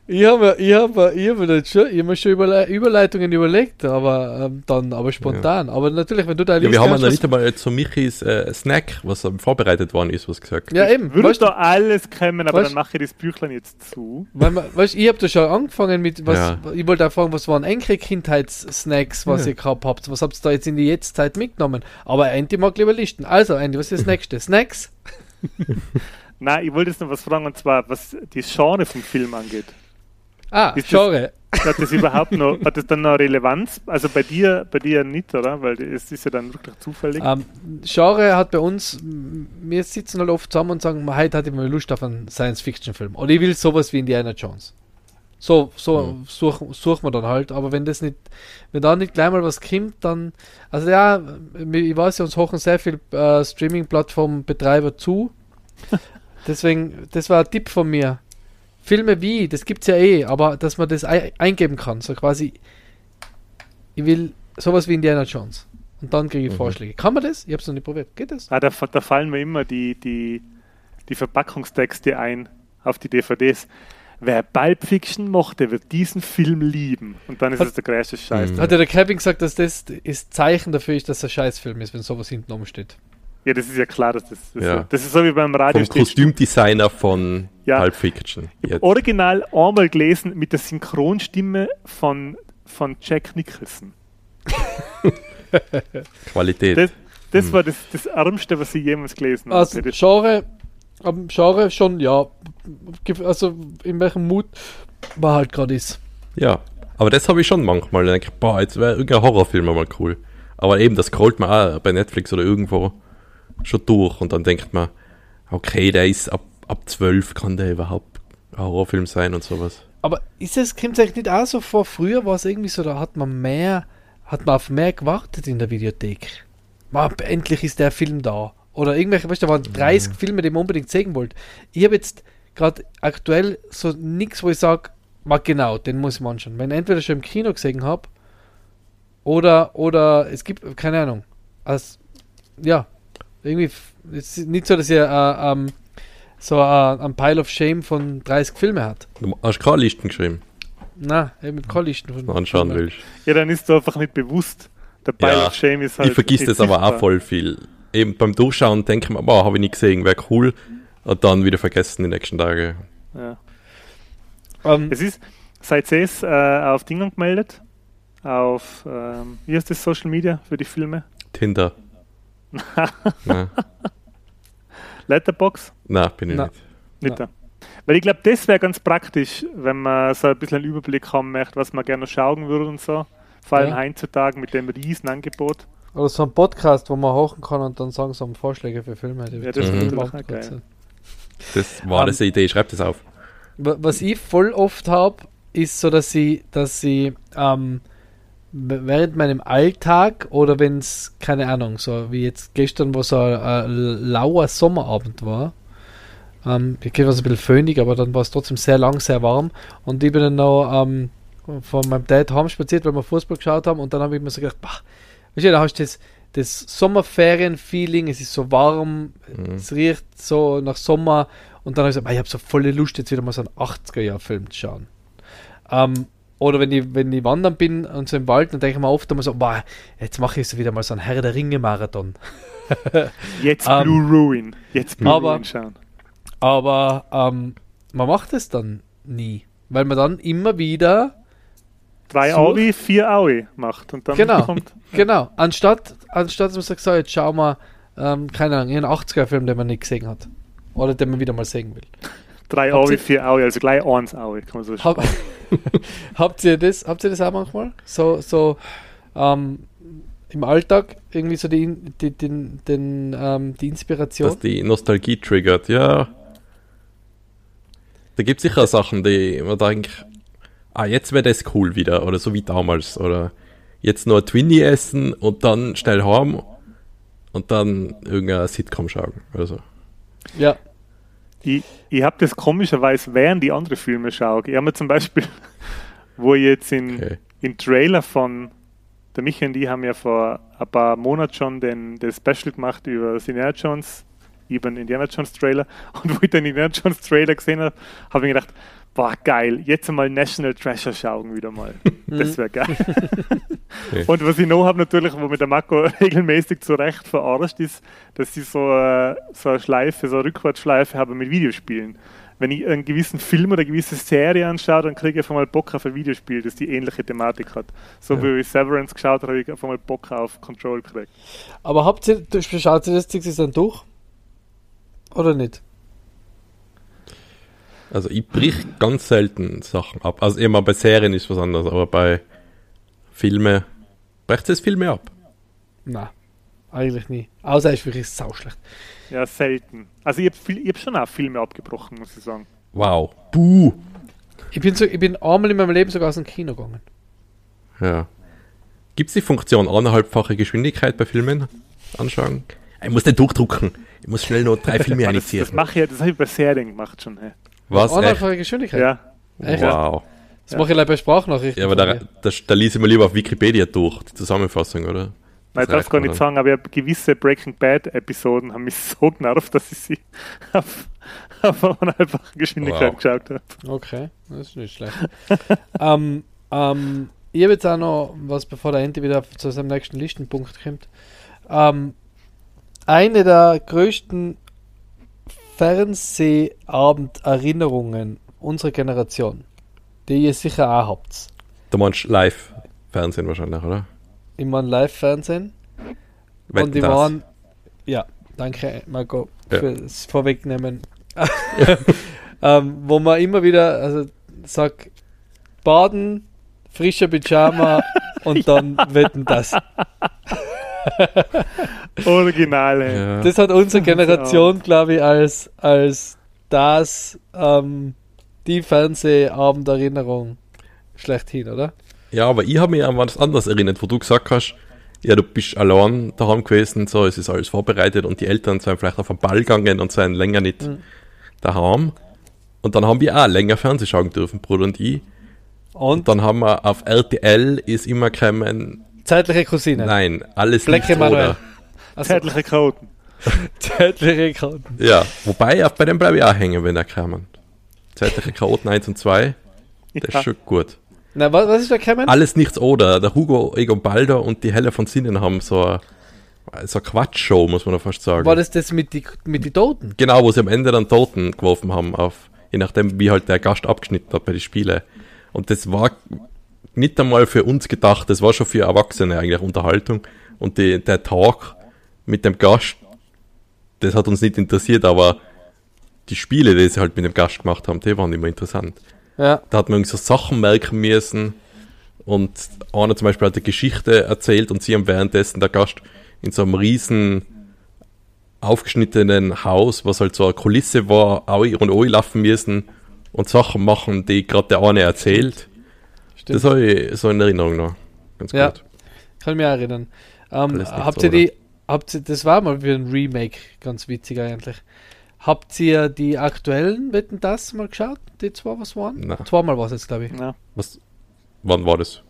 Ich habe ich hab, ich hab mir schon, ich hab mir schon Überle Überleitungen überlegt, aber ähm, dann aber spontan. Aber natürlich, wenn du da Ja, wir haben ja nicht einmal zu Michis äh, Snack, was vorbereitet worden ist, was gesagt. Ja, eben. Würde weißt du, da alles kommen, aber Weißt- dann mache ich das Büchlein jetzt zu. weil, man- weißt, ich habe da schon angefangen mit, was, Ja. ich wollte auch fragen, was waren eure Kindheitssnacks, was Ja. Ihr gehabt habt? Was habt ihr da jetzt in die Jetztzeit mitgenommen? Aber Andy mag lieber Listen. Also, Andy, was ist das nächste? Snacks? Nein, ich wollte jetzt noch was fragen, und zwar, was das Genre vom Film angeht. Ah, Ist das- Genre. Hat das überhaupt noch, hat das dann noch Relevanz? Also bei dir, bei dir nicht, oder? Weil es ist ja dann wirklich zufällig. Ähm, Genre hat bei uns, wir sitzen halt oft zusammen und sagen, "Ma, heute hatte ich mal Lust auf einen Science-Fiction-Film. Oder ich will sowas wie Indiana Jones. So, so Mhm. suchen, suchen wir dann halt. Aber wenn das nicht, wenn da nicht gleich mal was kommt, dann, also ja, ich weiß ja, uns hochen sehr viel äh, Streaming-Plattform-Betreiber zu. Deswegen, das war ein Tipp von mir. Filme wie, das gibt's ja eh, aber dass man das ei eingeben kann. So quasi, ich will sowas wie Indiana Jones. Und dann kriege ich Mhm. Vorschläge. Kann man das? Ich habe es noch nicht probiert. Geht das? Ah, da, da fallen mir immer die, die, die Verpackungstexte ein auf die DVDs. Wer Pulp Fiction mochte, wird diesen Film lieben. Und dann ist Hat- es der größte Scheiß. Mhm. Hat ja der Kevin gesagt, dass das ist Zeichen dafür ist, dass er Scheißfilm ist, wenn sowas hinten oben steht. Ja, das ist ja klar, dass das, das, Ja. das ist so wie beim Radio. Vom Kostümdesigner von Ja. Pulp Fiction. Jetzt. Original einmal gelesen mit der Synchronstimme von, von Jack Nicholson. Qualität. Das, das Hm. war das, das Ärmste, was ich jemals gelesen habe. Also Das- Genre, am Genre schon, ja. Also in welchem Mut man halt gerade ist. Ja, aber das habe ich schon manchmal. Da denke ich, boah, jetzt wäre irgendein Horrorfilm mal cool. Aber eben, das scrollt man auch bei Netflix oder irgendwo. schon durch und dann denkt man, okay, der ist ab, ab 12, kann der überhaupt ein Horrorfilm sein und sowas. Aber ist es, kommt es eigentlich nicht auch so vor? Früher war es irgendwie so, da hat man mehr, hat man auf mehr gewartet in der Videothek. Man, endlich ist der Film da. Oder irgendwelche, weißt du, da waren 30 Mhm. Filme, die man unbedingt sehen wollte. Ich habe jetzt gerade aktuell so nichts, wo ich sage, mal genau, den muss ich mal anschauen. Wenn ich entweder schon im Kino gesehen habe oder, oder es gibt, keine Ahnung. Also, ja, irgendwie, f- es ist nicht so, dass ihr äh, ähm, so äh, ein Pile of Shame von 30 Filmen hat. Du hast keine Listen geschrieben, Na, eben mit Kollisten von wenn du anschauen willst. Ja, dann ist du einfach nicht bewusst. Der Pile Ja, of Shame ist halt. ich vergiss das aber auch sichtbar. voll viel. Eben beim Durchschauen denke ich mir, boah, habe ich nicht gesehen, wäre cool. Und dann wieder vergessen die nächsten Tage. Ja. Ähm, Es ist, seid ihr es äh, auf Dingen gemeldet? Auf, ähm, wie heißt das Social Media für die Filme? Tinder. na, Letterbox? na, bin ich Na. nicht. Nicht. Weil ich glaube, das wäre ganz praktisch, wenn man so ein bisschen einen Überblick haben möchte, was man gerne schauen würde und so. Vor allem Ja. heutzutage mit dem riesen Angebot. Oder so ein Podcast, wo man hochen kann und dann sagen so Vorschläge für Filme. die Ja, das Mhm. ist auch geil. Das war Ähm, das eine Idee, schreib das auf. Wa- Was ich voll oft habe, ist so, dass ich, dass ich ähm, während meinem Alltag oder wenn es, keine Ahnung, so wie jetzt gestern, wo so ein, ein lauer Sommerabend war, ähm, ich war so ein bisschen föhnig, aber dann war es trotzdem sehr lang, sehr warm und ich bin dann noch ähm, von meinem Dad heim spaziert, weil wir Fußball geschaut haben und dann habe ich mir so gedacht, bah, weißt du, da hast du das, das Sommerferien-Feeling, es ist so warm, Mhm. es riecht so nach Sommer und dann habe ich gesagt, "Ah, ich habe so volle Lust, jetzt wieder mal so einen 80er-Jahr-Film zu schauen. Ähm, oder wenn ich, wenn ich wandern bin und so im Wald, dann denke ich mir oft einmal so, boah, jetzt mache ich so wieder mal so einen Herr der Ringe-Marathon. Jetzt Ähm, Blue Ruin. Jetzt Blue aber- Ruin schauen. Aber ähm, man macht es dann nie, weil man dann immer wieder Drei so- Aui, vier Aui macht. Und dann Genau. kommt. Genau, anstatt, anstatt dass man sagt, so, jetzt schauen wir, ähm, keine Ahnung, einen 80er-Film, den man nicht gesehen hat. Oder den man wieder mal sehen will. Drei Habt Aui, vier Aui, also gleich eins Aui, kann man so Hab, habt, ihr das, habt ihr das auch manchmal? So, so ähm, im Alltag irgendwie so die, die, den, den, ähm, die Inspiration? Dass die Nostalgie triggert, ja. Da gibt es sicher Sachen, die man denkt, ah, jetzt wäre das cool wieder, oder so wie damals, oder jetzt nur Twinny essen und dann schnell heim und dann irgendein Sitcom schauen, oder so. Ja, Ich, ich habe das komischerweise während die andere Filme schaue. Ich habe mir zum Beispiel, wo ich jetzt in, Okay. im Trailer von der Michael und ich haben ja vor ein paar Monaten schon den, den Special gemacht über Indiana Jones, eben Indiana Jones Trailer. Und wo ich den Indiana Jones Trailer gesehen habe, habe ich gedacht, boah, geil, jetzt einmal National Treasure schauen wieder mal. Das wäre geil. Okay. Und was ich noch habe natürlich, wo mit der Marco regelmäßig zu Recht verarscht ist, dass ich so, äh, so eine Schleife, so eine Rückwärtsschleife habe mit Videospielen. Wenn ich einen gewissen Film oder eine gewisse Serie anschaue, dann kriege ich auf einmal Bock auf ein Videospiel, das die ähnliche Thematik hat. So Ja. wie ich Severance geschaut habe, habe ich auf einmal Bock auf Control gekriegt. aber habt ihr, schaut ihr das Ding dann durch? Oder nicht? Also ich brich ganz selten Sachen ab. Also immer bei Serien ist was anderes, aber bei Filmen bricht es Filme ab. Nein, eigentlich nie. Außer ist wirklich sauschlecht. Ja, selten. Also ich habe ich hab schon auch Filme abgebrochen, muss ich sagen. Wow. Buh. Ich bin, so, ich bin einmal in meinem Leben sogar aus dem Kino gegangen. Ja. Gibt es die Funktion anderthalbfache Geschwindigkeit bei Filmen anschauen? Ich muss nicht durchdrucken. Ich muss schnell noch drei Filme das, das mache ich ja, das habe ich bei Serien gemacht schon. Hey. Was? Echt? Anderthalbfache Geschwindigkeit. Ja. Echt? Wow. Das mache ich leider bei Sprachnachrichten. Ja, aber da, da, da liest ich mal lieber auf Wikipedia durch, die Zusammenfassung, oder? Nein, ich Das darf reicht gar mir nicht dann. sagen, aber ich gewisse Breaking Bad Episoden haben mich so genervt, dass ich sie auf, auf einer einfachen Geschwindigkeit Wow. geschaut habe. Okay, das ist nicht schlecht. ähm, ähm, ich habe jetzt auch noch was, bevor der Ente wieder zu seinem nächsten Listenpunkt kommt. Ähm, eine der größten Fernsehabenderinnerungen unserer Generation, die ihr sicher auch habt. Du meinst Live-Fernsehen wahrscheinlich, oder? Immer ein Live-Fernsehen. Wetten, Und die das. waren. Ja, danke, Marco, Ja. fürs Vorwegnehmen. ähm, wo man immer wieder, also sagt, baden, frischer Pyjama und dann wetten das. Originale. Ja. Das hat unsere Generation, glaube ich, als, als das ähm, die Fernsehabenderinnerung schlechthin, oder? Ja, aber ich habe mich an was anderes erinnert, wo du gesagt hast, ja, du bist allein daheim gewesen, so, es ist alles vorbereitet und die Eltern sind vielleicht auf den Ball gegangen und sind länger nicht Mhm. daheim. Und dann haben wir auch länger Fernsehen schauen dürfen, Bruder und ich. Und Und dann haben wir auf RTL ist immer gekommen, zeitliche Cousine. nein, alles Black nicht Emanuel. oder. Also, Zeitliche Quoten. zeitliche Karten. Ja, wobei, bei dem bleibe ich auch hängen, wenn er kommen. Zeitliche Chaoten 1 und 2, das Ja. ist schon gut. Na, was, was ist da gekommen? Alles nichts oder. Der Hugo Egon Balder und die Helle von Sinnen haben so eine, so eine Quatschshow, muss man fast sagen. War das das mit die, mit die Toten? Genau, wo sie am Ende dann Toten geworfen haben, auf, je nachdem, wie halt der Gast abgeschnitten hat bei den Spielen. Und das war nicht einmal für uns gedacht, das war schon für Erwachsene eigentlich Unterhaltung. Und die, der Tag mit dem Gast, das hat uns nicht interessiert, aber die Spiele, die sie halt mit dem Gast gemacht haben, die waren immer interessant. Ja. Da hat man irgendwie so Sachen merken müssen. Und einer zum Beispiel hat eine Geschichte erzählt und sie haben währenddessen der Gast in so einem riesen aufgeschnittenen Haus, was halt so eine Kulisse war, auch und auch laufen müssen und Sachen machen, die gerade der eine erzählt. Stimmt. Das habe ich so in Erinnerung noch. Ganz Ja. gut. Kann ich mich erinnern. Ähm, habt ihr oder? die, habt ihr, das war mal wieder ein Remake, ganz witzig eigentlich. Habt ihr die aktuellen Wetten das mal geschaut? Die zwei, was waren? Nein. Zweimal war es jetzt, glaube ich. Ja. Was, wann war das?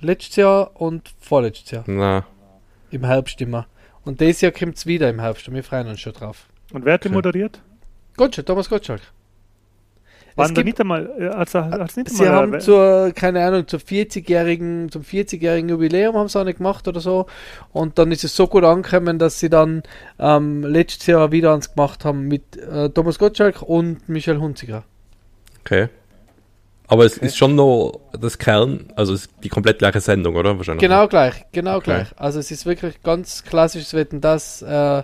Letztes Jahr und vorletztes Jahr. Na, Im Herbst immer. Und dieses Jahr kommt es wieder im Herbst und wir freuen uns schon drauf. Und wer hat die Okay. moderiert? Gottschalk, Thomas Gottschalk. Waren da gibt- nicht einmal, also, als nicht Sie einmal haben zur, keine Ahnung, zur 40-jährigen, zum 40-jährigen Jubiläum haben sie auch nicht gemacht oder so. Und dann ist es so gut angekommen, dass sie dann ähm, letztes Jahr wieder eins gemacht haben mit äh, Thomas Gottschalk und Michel Hunziger. okay. Aber es Okay. ist schon noch das Kern, also es ist die komplett gleiche Sendung, oder? Wahrscheinlich. Genau gleich, genau Okay. gleich. Also es ist wirklich ganz klassisches Wetten das äh,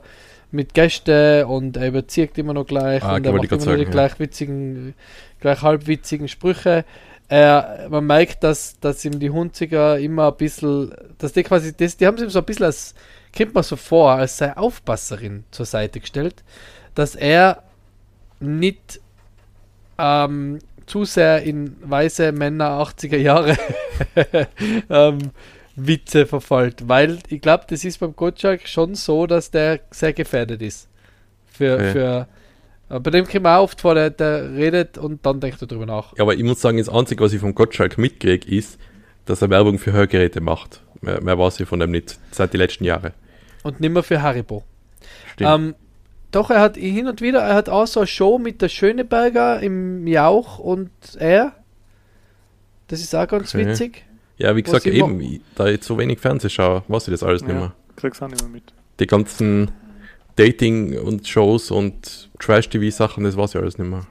mit Gästen und er überzieht immer noch gleich Ah, und er macht immer noch die gleich witzigen, gleich halbwitzigen Sprüche. Äh, man merkt, dass, dass ihm die Hunziger immer ein bisschen, dass die quasi, das, die haben sie ihm so ein bisschen als, kommt man so vor, als seine Aufpasserin zur Seite gestellt, dass er nicht ähm, zu sehr in weiße Männer 80er Jahre ähm, Witze verfolgt, weil ich glaube, das ist beim Gottschalk schon so, dass der sehr gefährdet ist. Für, Okay. für bei dem kommt man auch oft vor, der, der redet und dann denkt er drüber nach. Ja, aber ich muss sagen, das Einzige, was ich von Gottschalk mitkriege, ist, dass er Werbung für Hörgeräte macht. Mehr, mehr weiß ich von dem nicht, seit den letzten Jahren. Und nimmer für Haribo. Stimmt. Ähm, doch, er hat hin und wieder, er hat auch so eine Show mit der Schöneberger im Jauch und er. Das ist auch ganz Okay. witzig. Ja, wie gesagt, eben, ich- da ich zu wenig Fernsehen schaue, weiß ich das alles nicht ja, mehr. krieg's auch nicht mehr mit. Die ganzen Dating und Shows und Trash-TV-Sachen, das weiß ich alles nicht mehr.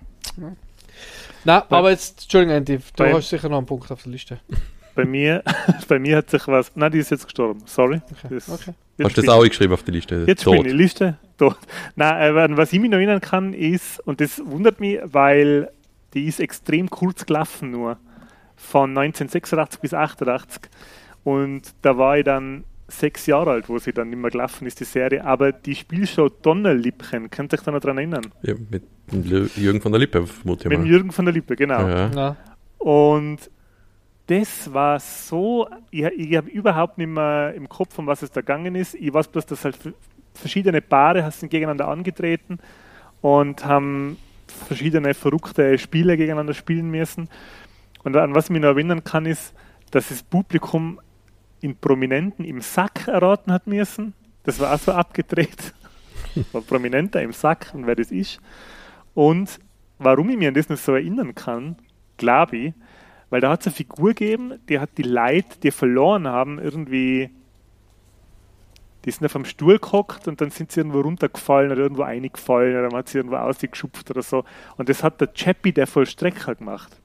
Na, Bei- aber jetzt, Entschuldigung, Andy, du bei- hast sicher noch einen Punkt auf der Liste. Bei mir, bei mir hat sich was, nein, die ist jetzt gestorben, sorry. Okay, Das- okay. Jetzt Hast du das auch geschrieben auf die Liste? Jetzt Tot. bin ich Liste tot. Nein, aber an was ich mich noch erinnern kann, ist, und das wundert mich, weil die ist extrem kurz gelaufen nur. Von 1986 bis 88. Und da war ich dann sechs Jahre alt, wo sie dann immer gelaufen ist, die Serie. Aber die Spielshow Donnerlippchen, könnt ihr euch da noch dran erinnern? Ja, mit Jürgen von der Lippe, vermute ich Mit mal. Jürgen von der Lippe, genau. Ja. Na, Und das war so, ich, ich habe überhaupt nicht mehr im Kopf, um was es da gegangen ist. Ich weiß bloß, dass halt verschiedene Paare sind gegeneinander angetreten und haben verschiedene verrückte Spiele gegeneinander spielen müssen. Und an was ich mich noch erinnern kann, ist, dass das Publikum in Prominenten im Sack erraten hat müssen. Das war auch so abgedreht. war Prominenter im Sack und wer das ist. Und warum ich mich an das noch so erinnern kann, glaube ich, weil da hat es eine Figur gegeben, die hat die Leute, die verloren haben, irgendwie. Die sind auf dem Stuhl gehockt und dann sind sie irgendwo runtergefallen oder irgendwo eingefallen oder man hat sie irgendwo ausgeschupft oder so. Und das hat der Chappie, der Vollstrecker gemacht.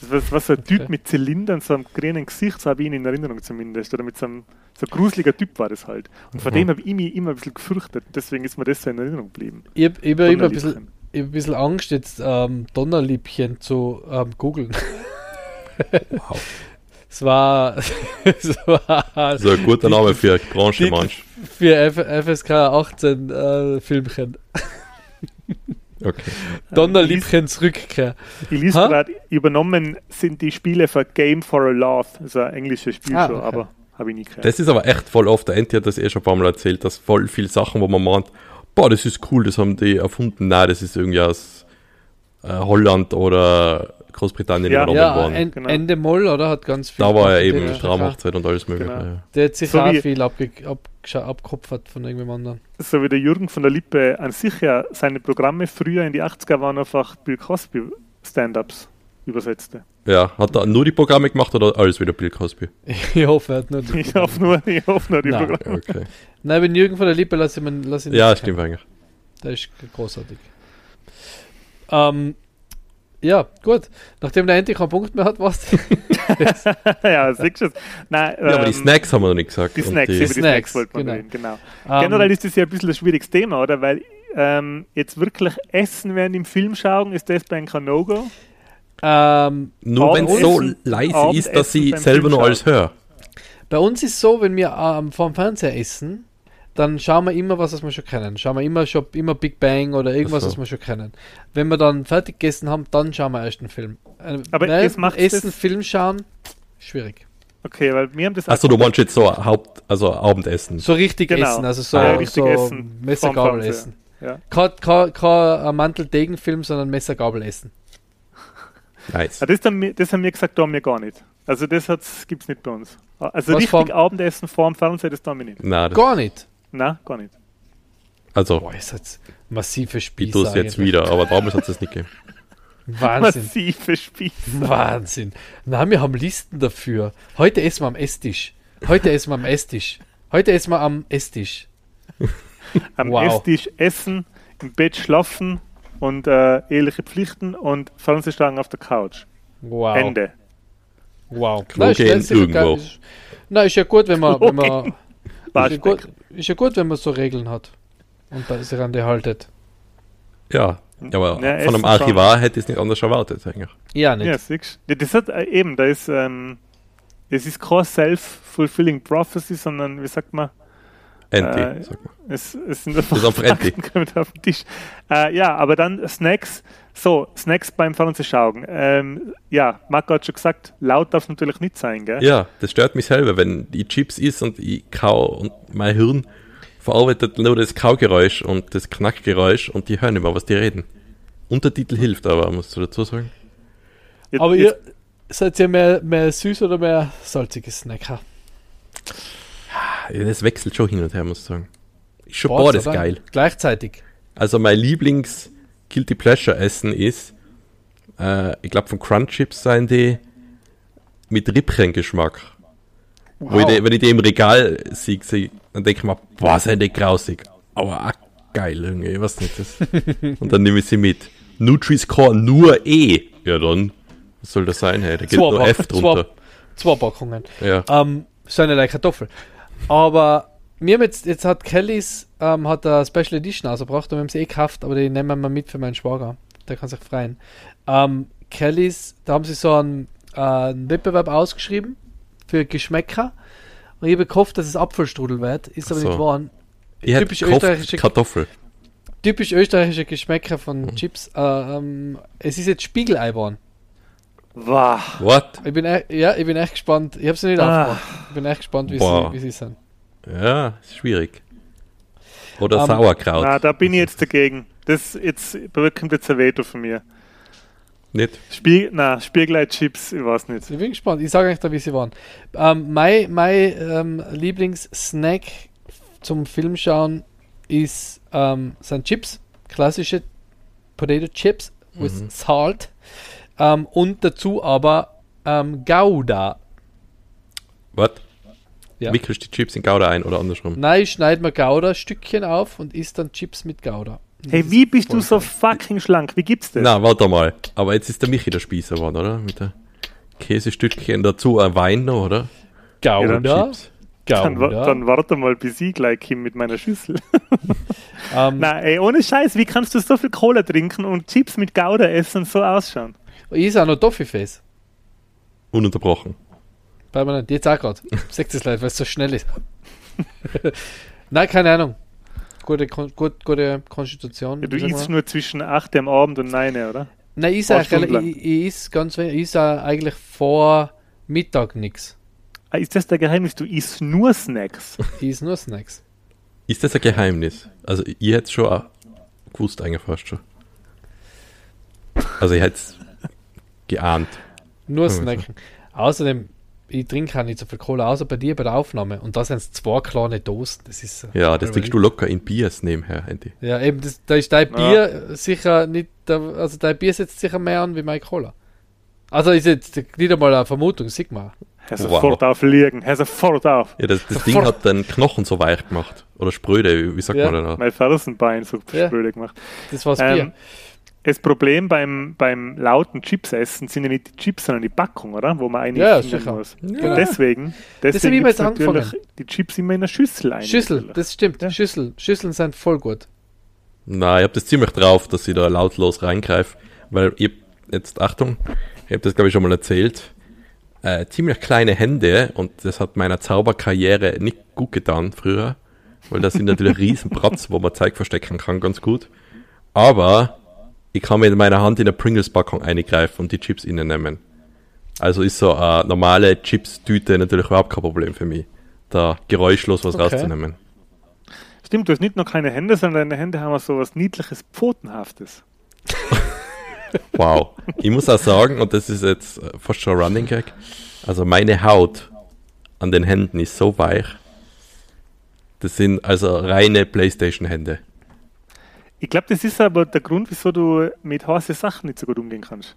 Das war, das war so ein Typ Okay. mit Zylinder und so einem grünen Gesicht, so habe ich ihn in Erinnerung zumindest. Oder mit so einem so ein gruseliger Typ war das halt. Und vor Mhm. dem habe ich mich immer ein bisschen gefürchtet. Deswegen ist mir das so in Erinnerung geblieben. ich habe hab immer ein bisschen, ich ein bisschen Angst, jetzt ähm, Donnerliebchen zu ähm, googeln. Wow. Es war, es war So ein guter Name für Branche, manch. für F FSK 18 äh, Filmchen. Okay. Donnerliebchens Rückkehr. Ich lese gerade, übernommen sind die Spiele für Game for a Laugh. Das ist ein englisches Spiel Ah, schon, okay. aber habe ich nie gehört. Das ist aber echt voll oft, der Enti hat das eh schon ein paar Mal erzählt, dass voll viele Sachen, wo man meint, boah, das ist cool, das haben die erfunden. Nein, das ist irgendwie aus äh, Holland oder Großbritannien Ja, übernommen Ja, worden. en, genau. Ende Moll, oder? Hat ganz viel. da war er eben Traumhochzeit und alles mögliche. Genau. Ja. Der hat sich So auch viel abge, abgekupfert von irgendjemand anderen. so wie der Jürgen von der Lippe an sich ja seine Programme früher in die 80er waren einfach Bill Cosby Stand-Ups übersetzte. ja, hat er nur die Programme gemacht oder alles wieder Bill Cosby? Ich hoffe, er hat nur die Ich hoffe nur, ich hoffe nur die Nein. Programme. Okay. Nein, wenn Jürgen von der Lippe lass ich, ihn- lass ihn ja, stimmt eigentlich. Der ist großartig. Ähm, ja, gut. Nachdem der endlich keinen Punkt mehr hat, was ja, siehst du es? Nein, Ja, aber die ähm, Snacks haben wir noch nicht gesagt. Die Snacks, die, über die Snacks, Snacks wollte man genau. reden, genau. Ähm, Generell ist das ja ein bisschen ein schwieriges Thema, oder? Weil ähm, jetzt wirklich essen während im Film schauen, ist das bei einem kein No-Go? ähm, nur wenn es so Abendessen- leise ist, dass ich selber noch alles höre. bei uns ist so, wenn wir ähm, vorm Fernseher essen, dann schauen wir immer was, was wir schon kennen. Schauen wir immer schon immer Big Bang oder irgendwas, so. was wir schon kennen. Wenn wir dann fertig gegessen haben, dann schauen wir erst einen Film. Äh, Aber während jetzt macht's Essen, das- Film schauen, schwierig. Okay, weil wir haben das Achso, du meinst jetzt so Haupt, also Abendessen. So richtig Genau. essen, also so, Ah, richtig so essen Messergabel vorm essen. Ja. Kein, kein, kein Mantel-Degen-Film, sondern Messergabel essen. Nice. Ah, Das, haben wir- das haben wir gesagt, da haben wir gar nicht. Also das gibt es nicht bei uns. Also Was richtig vorm- Abendessen vor dem Fernseher, das tun wir nicht. Nein, das, Gar nicht. Nein, gar nicht. also, Boah, ist jetzt massive ich Spieße. tue es jetzt wieder, aber damals hat es das nicht gegeben. Wahnsinn. Massive Spieße. Wahnsinn. Na, wir haben Listen dafür. Heute essen wir am Esstisch. Heute essen wir am Esstisch. Heute essen wir am Esstisch. Am Wow. Esstisch essen, im Bett schlafen und äh, eheliche Pflichten und Fernsehschauen auf der Couch. Wow. Ende. Wow. Klo ist- gehen irgendwo. Ist- Na, ist ja gut, wenn man, wenn man Waschbecken. Ist ja gut, wenn man so Regeln hat und da sich an die haltet. Ja, aber Ja, von einem Archivar hätte ich es nicht anders erwartet eigentlich. Ja, nicht. Ja, siehst du. Das hat äh, eben, da ist, ähm, das ist kein self-fulfilling prophecy, sondern wie sagt man, Enti, Äh, sag mal. es, es sind einfach ist einfach Enti. Fakten auf den Tisch. Äh, ja, aber dann Snacks. So, Snacks beim Fernsehschauen. Ähm, ja, Marc hat schon gesagt, laut darf natürlich nicht sein, gell? Ja, das stört mich selber, wenn ich Chips isst und ich kau und mein Hirn verarbeitet nur das Kaugeräusch und das Knackgeräusch und die hören immer, was die reden. Untertitel hilft aber, musst du dazu sagen. Jetzt, Aber jetzt, ihr seid ihr mehr, mehr süß oder mehr salziges Snacker? Das wechselt schon hin und her, muss ich sagen. Ist schon Boah, beides geil. Gleichzeitig. Also mein Lieblings Guilty Pleasure Essen ist, äh, ich glaube von Crunch Chips seien die mit Rippchengeschmack. Wo ich die, wenn ich die im Regal sehe, sehe, dann denke ich mir, boah, sind die grausig. Aber geil irgendwie, ich weiß nicht. Das. Und dann nehme ich sie mit. Nutri-Score nur E. Ja dann, was soll das sein? Hey? Da geht nur F drunter. zwei Packungen. Ja. Ähm, so eine Kartoffel. Aber mir haben jetzt, jetzt hat Kellys ähm, hat eine Special Edition ausgebracht und wir haben sie eh gekauft, aber die nehmen wir mal mit für meinen Schwager. Der kann sich freuen. Ähm, Kellys, da haben sie so einen, äh, einen Wettbewerb ausgeschrieben für Geschmäcker. Und ich habe gehofft, dass es Apfelstrudel wird. Ist aber so. nicht geworden. Typisch österreichische- Kartoffel. Typisch österreichische Geschmäcker von Mhm. Chips. Äh, ähm, es ist jetzt Spiegelei geworden. wow. What? Ich bin echt, ja, ich bin echt gespannt. Ich habe sie nicht Ah. aufgemacht. Ich bin echt gespannt, wie, wie sie sind. Ja, ist schwierig. Oder Ähm, Sauerkraut. Na, da bin ich jetzt dagegen. Das jetzt bekommt jetzt ein Veto von mir. Nicht? Spiel, na, Spiegelei-Chips, ich weiß nicht. Ich bin gespannt. Ich sage euch da, wie sie waren. Ähm, mein mein ähm, Lieblingssnack zum Filmschauen ist, ähm, sind Chips. Klassische Potato Chips with Mhm. Salt. Ähm, und dazu aber ähm, Gouda. Was? Ja. Wickelst die Chips in Gouda ein oder andersrum? Nein, ich schneide mir Gouda-Stückchen auf und isst dann Chips mit Gouda. Das Hey, wie bist du so fucking schlank? Wie gibt's das? Na, warte mal. Aber jetzt ist der Michi der Spießer geworden, oder? Mit der Käsestückchen dazu, ein Wein noch, oder? Gouda? Chips. Dann, dann warte mal, bis ich gleich komme mit meiner Schüssel. ähm, Na, ey, ohne Scheiß, wie kannst du so viel Cola trinken und Chips mit Gouda essen und so ausschauen? ich ist auch noch Toffifees. Ununterbrochen. Permanent. Jetzt auch gerade. Sagt es leid, weil es so schnell ist. Nein, keine Ahnung. Gute, gut, gute Konstitution. Ja, du isst nur zwischen 8 am Abend und 9, oder? Nein, ich ist, lang. ich, ich is ganz wenig. Ich is auch eigentlich vor Mittag nichts. Ah, ist das der Geheimnis? Du isst nur Snacks. Ich is nur Snacks. Ist das ein Geheimnis? Also, ich hätte es schon auch gewusst, eigentlich fast schon. Also, ich hätte es geahnt. Nur snacken. Außerdem, ich trinke auch nicht so viel Cola, außer bei dir bei der Aufnahme. Und da sind es zwei kleine Dosen. Das ist, äh, Ja, das trinkst du locker in Biers nebenher, Andy. Ja, eben, das, da ist dein Ja. Bier sicher nicht, also dein Bier setzt sicher mehr an wie mein Cola. Also ist jetzt nicht einmal eine Vermutung, sag mal. Hör Wow. sofort auf liegen. Hör sofort auf. Ja, das, das Sofort. Ding hat den Knochen so weich gemacht. Oder spröde, wie sagt Ja. man denn da? Mein Fersenbein so Ja. spröde gemacht. Das war's Ähm, Bier. Das Problem beim, beim lauten Chipsessen sind ja nicht die Chips, sondern die Packung, oder? Wo man eigentlich Ja, sicher. muss. Deswegen, Das hab ich deswegen mir gibt's jetzt angefangen. natürlich die Chips immer in der Schüssel ein. Schüssel, natürlich. das stimmt. Ja. Schüssel. Schüsseln sind voll gut. Na, ich habe das ziemlich drauf, dass ich da lautlos reingreife, weil ich jetzt, Achtung, ich habe das glaube ich schon mal erzählt, äh, ziemlich kleine Hände und das hat meiner Zauberkarriere nicht gut getan früher, weil das sind natürlich riesen Bratz, wo man Zeug verstecken kann, ganz gut. Aber ich kann mit meiner Hand in der Pringles-Packung eingreifen und die Chips innen nehmen. Also ist so eine normale Chips-Tüte natürlich überhaupt kein Problem für mich, da geräuschlos was Okay. rauszunehmen. Stimmt, du hast nicht nur keine Hände, sondern deine Hände haben so was niedliches, Pfotenhaftes. Wow. Ich muss auch sagen, und das ist jetzt äh, fast schon ein Running Gag, also meine Haut an den Händen ist so weich. Das sind also reine Playstation-Hände. Ich glaube, das ist aber der Grund, wieso du mit heißen Sachen nicht so gut umgehen kannst.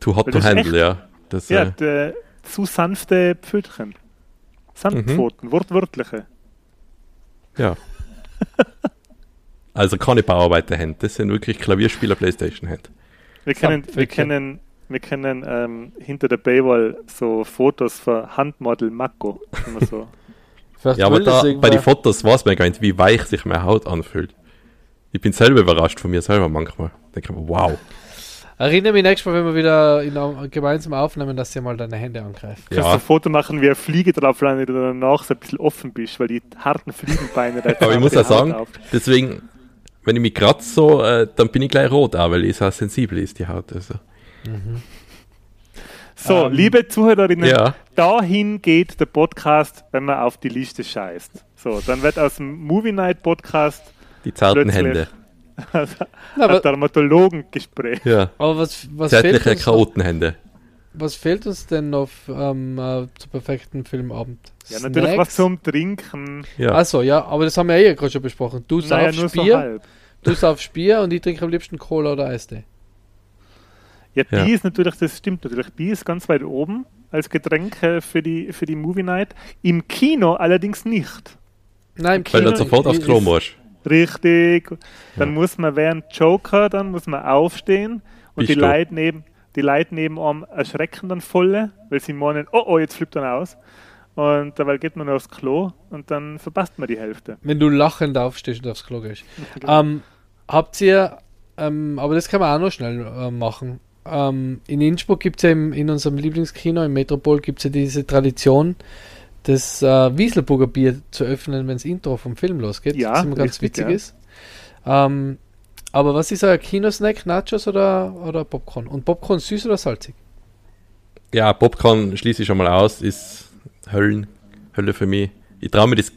Too hot Weil to das ist handle, echt- ja. Das, Ja, äh, der, zu sanfte Pfötchen. Sandpfoten, wortwörtliche. ja. Also keine Bauarbeiterhände, das sind wirklich Klavierspieler-Playstation-Hände. Wir kennen, wir kennen, wir kennen ähm, hinter der Paywall so Fotos von Handmodel Mako. Immer so. Ja, aber da, bei den Fotos weiß man gar nicht, wie weich sich meine Haut anfühlt. Ich bin selber überrascht von mir selber manchmal. Denke mir, wow. Erinnere mich nächstes Mal, wenn wir wieder in gemeinsam aufnehmen, dass ihr mal deine Hände angreift. Du kannst Ja. ein Foto machen, wie eine Fliege drauf landet oder danach so ein bisschen offen bist, weil die harten Fliegenbeine da Aber ich muss auch sagen, auf- deswegen, wenn ich mich kratze so, äh, dann bin ich gleich rot, auch weil es auch sensibel ist, die Haut. Also. So, Ähm, liebe Zuhörerinnen, Ja. dahin geht der Podcast, wenn man auf die Liste scheißt. So, dann wird aus dem Movie Night Podcast Die zarten. Hände. Ein aber, Dermatologengespräch. Ja. aber was, was, fehlt Zärtliche uns noch, Chaotenhände. was fehlt uns denn noch ähm, äh, zum perfekten Filmabend? Ja, natürlich was Snacks? zum Trinken. Ja. Achso, ja, aber das haben wir ja eh gerade schon besprochen. Du Naja, saufst nur so Bier, halb. du saufst Bier und ich trinke am liebsten Cola oder Eistee. Ja, Ja. Bier ist natürlich, das stimmt natürlich. Bier ist ganz weit oben als Getränk äh, für die, für die Movie Night. Im Kino allerdings nicht. Nein, im weil Kino du sofort aufs ist- Klo musst. Richtig. Dann Ja. muss man während Joker, dann muss man aufstehen und Bist die? Leute neben die Leute neben einem erschrecken dann voll, weil sie meinen, oh oh, jetzt flippt er aus. Und dabei geht man nur aufs Klo und dann verpasst man die Hälfte. Wenn du lachend aufstehst und aufs Klo gehst. Ähm, habt ihr, ähm, aber das kann man auch noch schnell äh, machen. Ähm, in Innsbruck gibt es ja im, in unserem Lieblingskino, im Metropol, gibt es ja diese Tradition, das äh, Wieselburger Bier zu öffnen, wenn das Intro vom Film losgeht. Ja, das immer ganz richtig, witzig ja. ist. Ähm, aber was ist euer Kinosnack? Nachos oder, oder Popcorn? Und Popcorn süß oder salzig? Ja, Popcorn schließe ich schon mal aus, ist Höllen, Hölle für mich. Ich traue mir das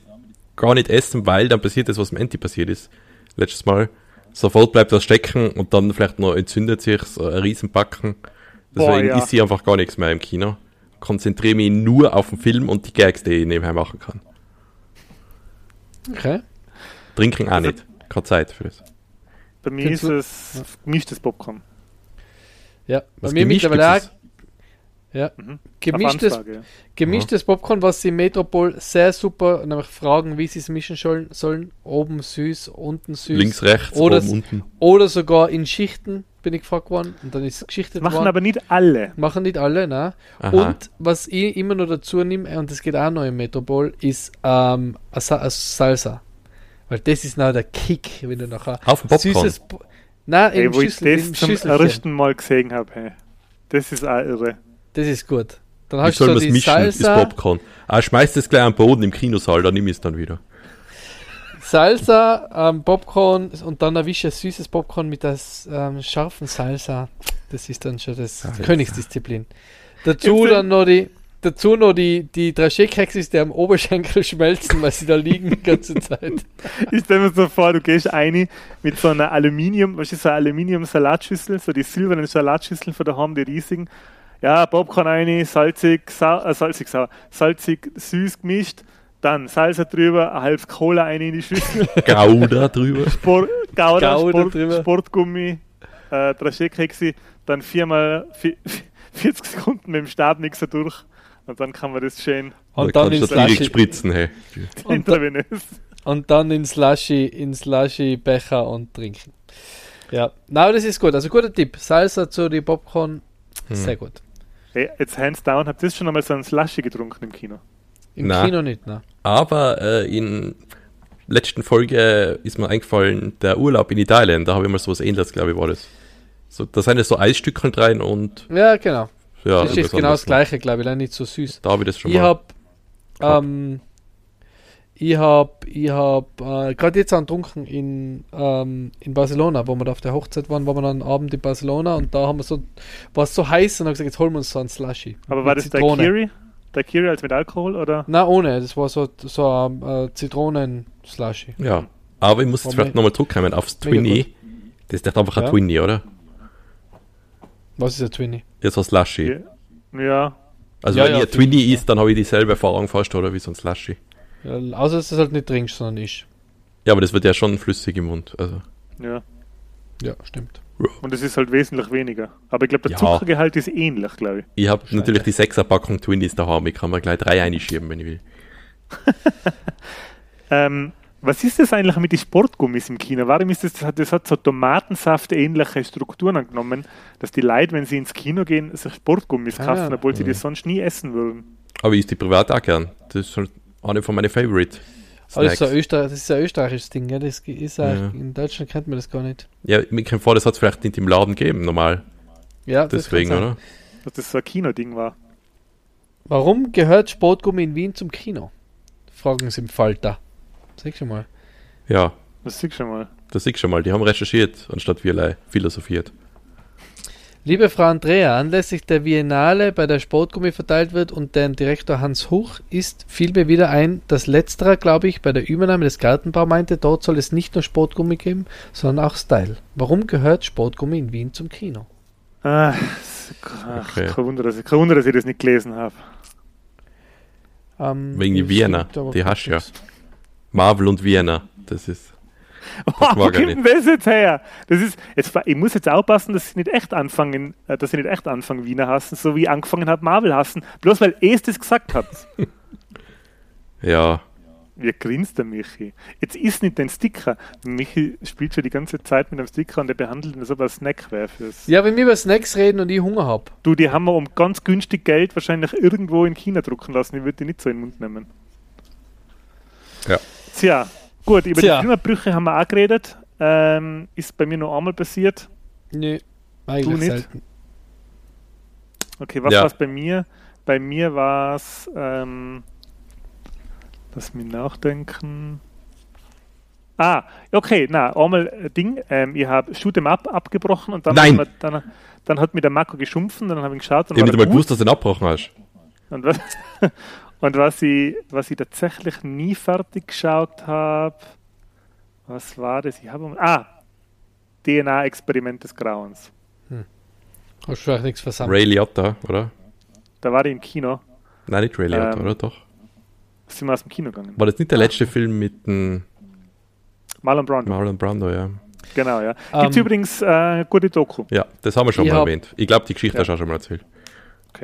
gar nicht essen, weil dann passiert das, was im Anti passiert ist. Letztes Mal. Sofort bleibt was stecken und dann vielleicht noch entzündet sich so ein Riesenbacken. Boah, Deswegen ja. isst ich einfach gar nichts mehr im Kino. Konzentriere mich nur auf den Film und die Gags, die ich nebenher machen kann. Okay. Trinken auch Also- nicht. Keine Zeit für das. Bei mir Findest ist es gemischtes Popcorn. Ja, bei Was mir gemischt mittlerweile auch ja, Mhm. gemischtes Anfrage, ja. Gemischtes Popcorn, was sie Metropol sehr super nämlich fragen, wie sie es mischen sollen, sollen. Oben süß, unten süß. Links, rechts, Oder oben, unten. Oder sogar in Schichten bin ich gefragt worden. Und dann ist es geschichtet Machen worden. aber nicht alle. Machen nicht alle, ne? Und was ich immer noch dazu nehme, und das geht auch noch im Metropol, ist ähm, a Sa a Salsa. Weil das ist noch der Kick, wenn du nachher Auf dem Popcorn. süßes... Po Nein, Ey, im wo ich das zum Schüsselchen. ersten Mal gesehen habe, hey. das ist auch irre. Das ist gut. Dann Wie hast du soll so man es die mischen, das Salsa, Popcorn? Ah, schmeißt es gleich am Boden im Kinosaal, dann nimm ich es dann wieder. Salsa, ähm, Popcorn und dann erwische ein süßes Popcorn mit das ähm, scharfen Salsa. Das ist dann schon das Salsa. Königsdisziplin. Dazu dann noch die, dazu noch die, die Dragé-Keksis, die am Oberschenkel schmelzen, weil sie da liegen die ganze Zeit. Ich stelle mir so vor, du gehst ein mit so einer Aluminium, was ist so eine Aluminium-Salatschüssel, so die silbernen Salatschüsseln von daheim, die riesigen. Ja, Popcorn rein, salzig, sau, äh, salzig, sauer, salzig, süß gemischt, dann Salsa drüber, ein halbes Cola rein in die Schüssel, Gouda drüber. Sport, Gouda, Gouda Sport, drüber. Sportgummi, äh, Dragé-Keksi, dann viermal vi- 40 Sekunden mit dem Stabmixer durch und dann kann man das schön Und Da dann ins Laschi, spritzen, hey. Und da- intravenös. und dann ins Laschi, ins Laschi Becher und trinken. Ja, na, das ist gut. Also guter Tipp. Salsa zu die Popcorn, Hm. sehr gut. Hey, jetzt hands down, habt ihr schon einmal so ein Slushy getrunken im Kino? Im Na. Kino nicht, ne? Aber äh, in letzten Folge ist mir eingefallen, der Urlaub in Italien, da habe ich mal sowas ähnliches, glaube ich, war das. So, da sind ja so Eisstückchen rein und Ja, genau. ja, das ist genau das gleiche, glaube ich, leider nicht so süß. Da habe ich das schon Ich mal. hab, ähm, ich hab, ich hab äh, gerade jetzt angetrunken in, ähm, in Barcelona, wo wir da auf der Hochzeit waren, waren wir dann am Abend in Barcelona und da haben wir so, war es so heiß und haben gesagt, jetzt holen wir uns so einen Slushy. Aber war Mit das Zitrone. Daiquiri? Daiquiri als mit Alkohol oder? Na, ohne, das war so, so ein äh, Zitronen-Slushy. Ja, aber ich muss jetzt vielleicht nochmal zurückkommen aufs Twinny. Das ist doch einfach ein Ja. Twinny, oder? Was ist ein Twinny? Jetzt so ein Slushy. Ja. Also Ja, wenn ja, ein jeden Twinny Fall. isst, dann habe ich dieselbe Erfahrung fast, oder wie so ein Slushy. Ja, außer dass du es halt nicht trinkst, sondern ich. Ja, aber das wird ja schon flüssig im Mund. Also, Ja. Ja, stimmt. Und es ist halt wesentlich weniger. Aber ich glaube, der Ja. Zuckergehalt ist ähnlich, glaube ich. ich habe natürlich die 6er Packung Twinnies daheim. Ich kann mir gleich drei einschieben, wenn ich will. Ähm, was ist das eigentlich mit den Sportgummis im Kino? Warum ist das, das hat, so Tomatensaft-ähnliche Strukturen angenommen, dass die Leute, wenn sie ins Kino gehen, sich Sportgummis Ah, kaufen, ja. obwohl sie Mhm. das sonst nie essen würden. Aber ich isst die privat auch gern. Das ist halt eine von meinen Favorite Aber das ist, ein Öster das ist ein österreichisches Ding, ja? Das ist auch, Ja. in Deutschland kennt man das gar nicht. Ja, mir kommt vor, das hat es vielleicht nicht im Laden gegeben, normal. Ja, Deswegen, oder? Dass das so ein Kinoding war. Warum gehört Sportgummi in Wien zum Kino? Fragen Sie im Falter. Sag schon mal. Ja, Das siehst schon mal. das siehst schon mal. Die haben recherchiert, anstatt wir philosophiert. Liebe Frau Andrea, anlässlich der Biennale bei der Sportgummi verteilt wird und deren Direktor Hans Huch ist, fiel mir wieder ein, dass letzterer, glaube ich, bei der Übernahme des Gartenbau meinte, dort soll es nicht nur Sportgummi geben, sondern auch Style. Warum gehört Sportgummi in Wien zum Kino? Das- ach, Okay. kein, Wunder, dass ich, kein Wunder, dass ich das nicht gelesen habe. Ähm, Wegen Vienna, die hast du ja. Marvel und Vienna, das ist. Oh, wo kommt denn das jetzt her? Das ist, jetzt, ich muss jetzt aufpassen, dass sie nicht echt anfangen, äh, dass sie nicht echt anfangen, Wiener hassen, so wie ich angefangen habe, Marvel hassen, bloß weil es das gesagt hat. Ja, Wie grinst der Michi? Jetzt ist nicht dein Sticker. Michi spielt schon die ganze Zeit mit dem Sticker und der behandelt ihn, als ob er ein Snack wäre. Fürs Ja, wenn wir über Snacks reden und ich Hunger habe. Du, die haben wir um ganz günstig Geld wahrscheinlich irgendwo in China drucken lassen. Ich würde die nicht so in den Mund nehmen. Ja. Tja, gut, über Tja. die Filmabbrüche haben wir auch geredet. Ähm, ist bei mir nur einmal passiert. Nö, eigentlich nicht? selten. Okay, was Ja. war es bei mir? Bei mir war es, ähm, lass mich nachdenken. Ah, okay, na, einmal ein Ding. Ähm, ich habe Shoot'em Up abgebrochen und dann, Nein. haben wir- dann, dann hat mir der Marco geschumpfen, dann habe ich geschaut und ich habe nicht gut. gewusst, dass du den abgebrochen hast. Und was, und was, ich, was ich tatsächlich nie fertig geschaut habe, was war das? Ich habe um- ah, DNA-Experiment des Grauens. Hast du vielleicht nichts versammelt? Ray Liotta, oder? Da war ich im Kino. Nein, nicht Ray Liotta, Ähm. oder? Doch. Sind wir aus dem Kino gegangen? War das nicht der letzte Film mit dem Marlon Brando. Marlon Brando, ja? Genau, ja. Gibt Ähm, übrigens äh, gute Doku. Ja, das haben wir schon Ich mal hab- erwähnt. Ich glaube, die Geschichte Ja. hast du auch schon mal erzählt.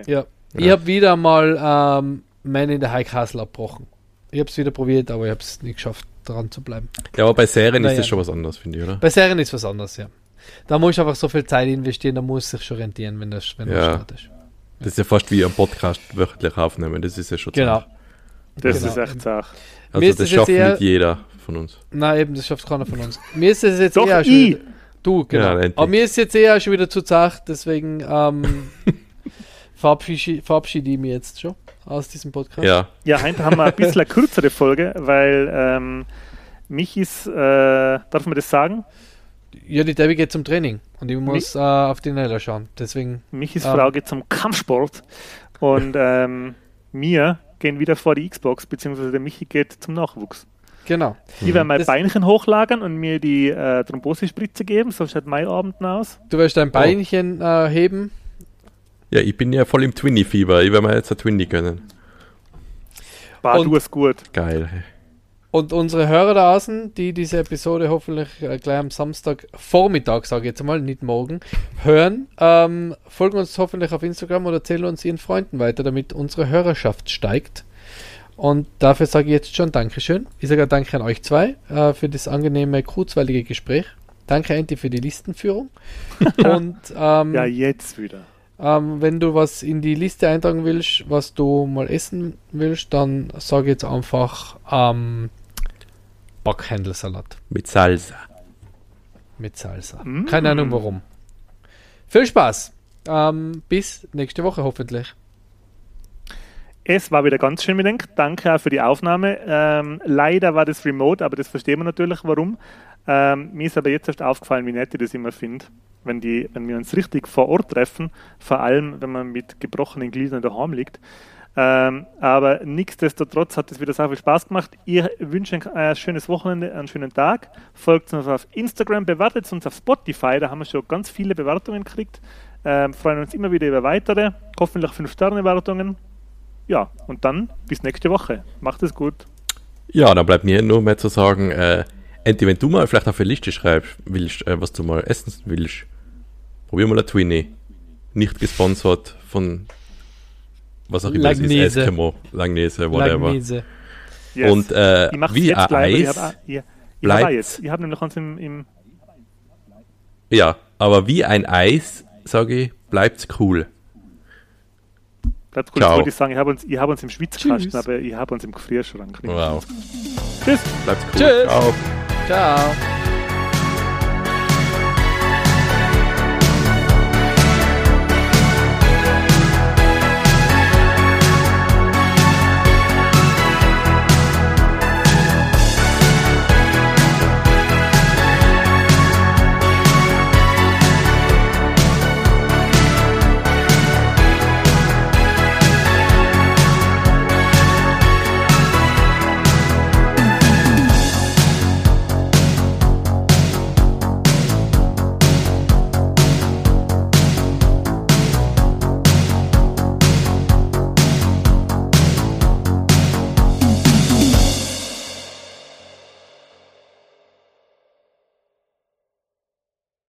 Ja. Ich Ja. habe wieder mal ähm, Man in the High Castle abbrochen. Ich habe es wieder probiert, aber ich habe es nicht geschafft, dran zu bleiben. Ja, aber bei Serien Na ist ja. das schon was anderes, finde ich, oder? Bei Serien ist was anderes, ja. Da muss ich einfach so viel Zeit investieren, da muss es sich schon rentieren, wenn das, wenn Ja. das Start ist. Das ist ja fast wie ein Podcast wöchentlich aufnehmen. Das ist ja schon Genau. zart. Das Genau. ist echt Sach. Mir Also das schafft eher- nicht jeder von uns. Nein, eben, das schafft keiner von uns. Mir ist es jetzt Doch, eher schon ich. wieder, Du, genau. Ja. Aber mir ist jetzt eher schon wieder zu zart, deswegen ähm, verabschiede, verabschiede ich mich jetzt schon aus diesem Podcast. Ja. Ja, heute haben wir ein bisschen eine kürzere Folge, weil ähm, mich ist, äh, darf man das sagen? Ja, die Debbie geht zum Training und ich muss äh, auf die Nella schauen. Deswegen, Michis Ähm. Frau geht zum Kampfsport und ähm, mir gehen wieder vor die Xbox, beziehungsweise der Michi geht zum Nachwuchs. genau. Ich werde mein Das- Beinchen hochlagern und mir die äh, Thrombosespritze geben, so schaut mein Abend aus. Du wirst dein Beinchen äh, heben. Ja, ich bin ja voll im Twinny-Fieber. Ich werde mir jetzt ein Twinny gönnen. Und- du hast gut. Geil. Und unsere Hörer da außen, die diese Episode hoffentlich äh, gleich am Samstag Vormittag, sage ich jetzt mal, nicht morgen, hören, ähm, folgen uns hoffentlich auf Instagram oder erzählen uns ihren Freunden weiter, damit unsere Hörerschaft steigt. Und dafür sage ich jetzt schon Dankeschön. Ich sage auch Danke an euch zwei äh, für das angenehme, kurzweilige Gespräch. Danke, Enti, für die Listenführung. Und ähm, Ja, jetzt wieder. Ähm, wenn du was in die Liste eintragen willst, was du mal essen willst, dann sag jetzt einfach ähm, Backhändelsalat Mit Salsa. mit Salsa. Mm. Keine Ahnung warum. Viel Spaß. Ähm, bis nächste Woche hoffentlich. Es war wieder ganz schön mit Denk. Danke auch für die Aufnahme. Ähm, leider war das remote, aber das verstehen wir natürlich, warum. Ähm, mir ist aber jetzt erst aufgefallen, wie nett ich das immer finde, wenn, die, wenn wir uns richtig vor Ort treffen, vor allem wenn man mit gebrochenen Gliedern daheim liegt. Ähm, aber nichtsdestotrotz hat es wieder sehr viel Spaß gemacht. Ich wünsche ein äh, schönes Wochenende, einen schönen Tag. Folgt uns auf Instagram, bewertet uns auf Spotify, da haben wir schon ganz viele Bewertungen gekriegt. Ähm, freuen uns immer wieder über weitere, hoffentlich 5-Sterne-Bewertungen. Ja, und dann bis nächste Woche. Macht es gut. Ja, dann bleibt mir nur mehr zu sagen, äh, Enti, wenn du mal vielleicht auf eine Liste schreibst, willst, äh, was du mal essen willst, probier mal ein Twinny. Nicht gesponsert von was auch immer es ist, Langnese. Eskimo, Langnese, whatever. Langnese. Yes. Und äh, wie jetzt ein Eis, Ich habe ich, ich bleibt- jetzt. Ich habe nämlich uns im, im ja, aber wie ein Eis, sage ich, bleibt's cool. bleibt cool, Ciao. wollte ich sagen, ich habe uns, ich hab uns im Schwitzkasten, Tschüss. aber ich habe uns im Gefrierschrank. Wow. Tschüss. Bleibt's cool. Tschüss. Ciao. Ciao.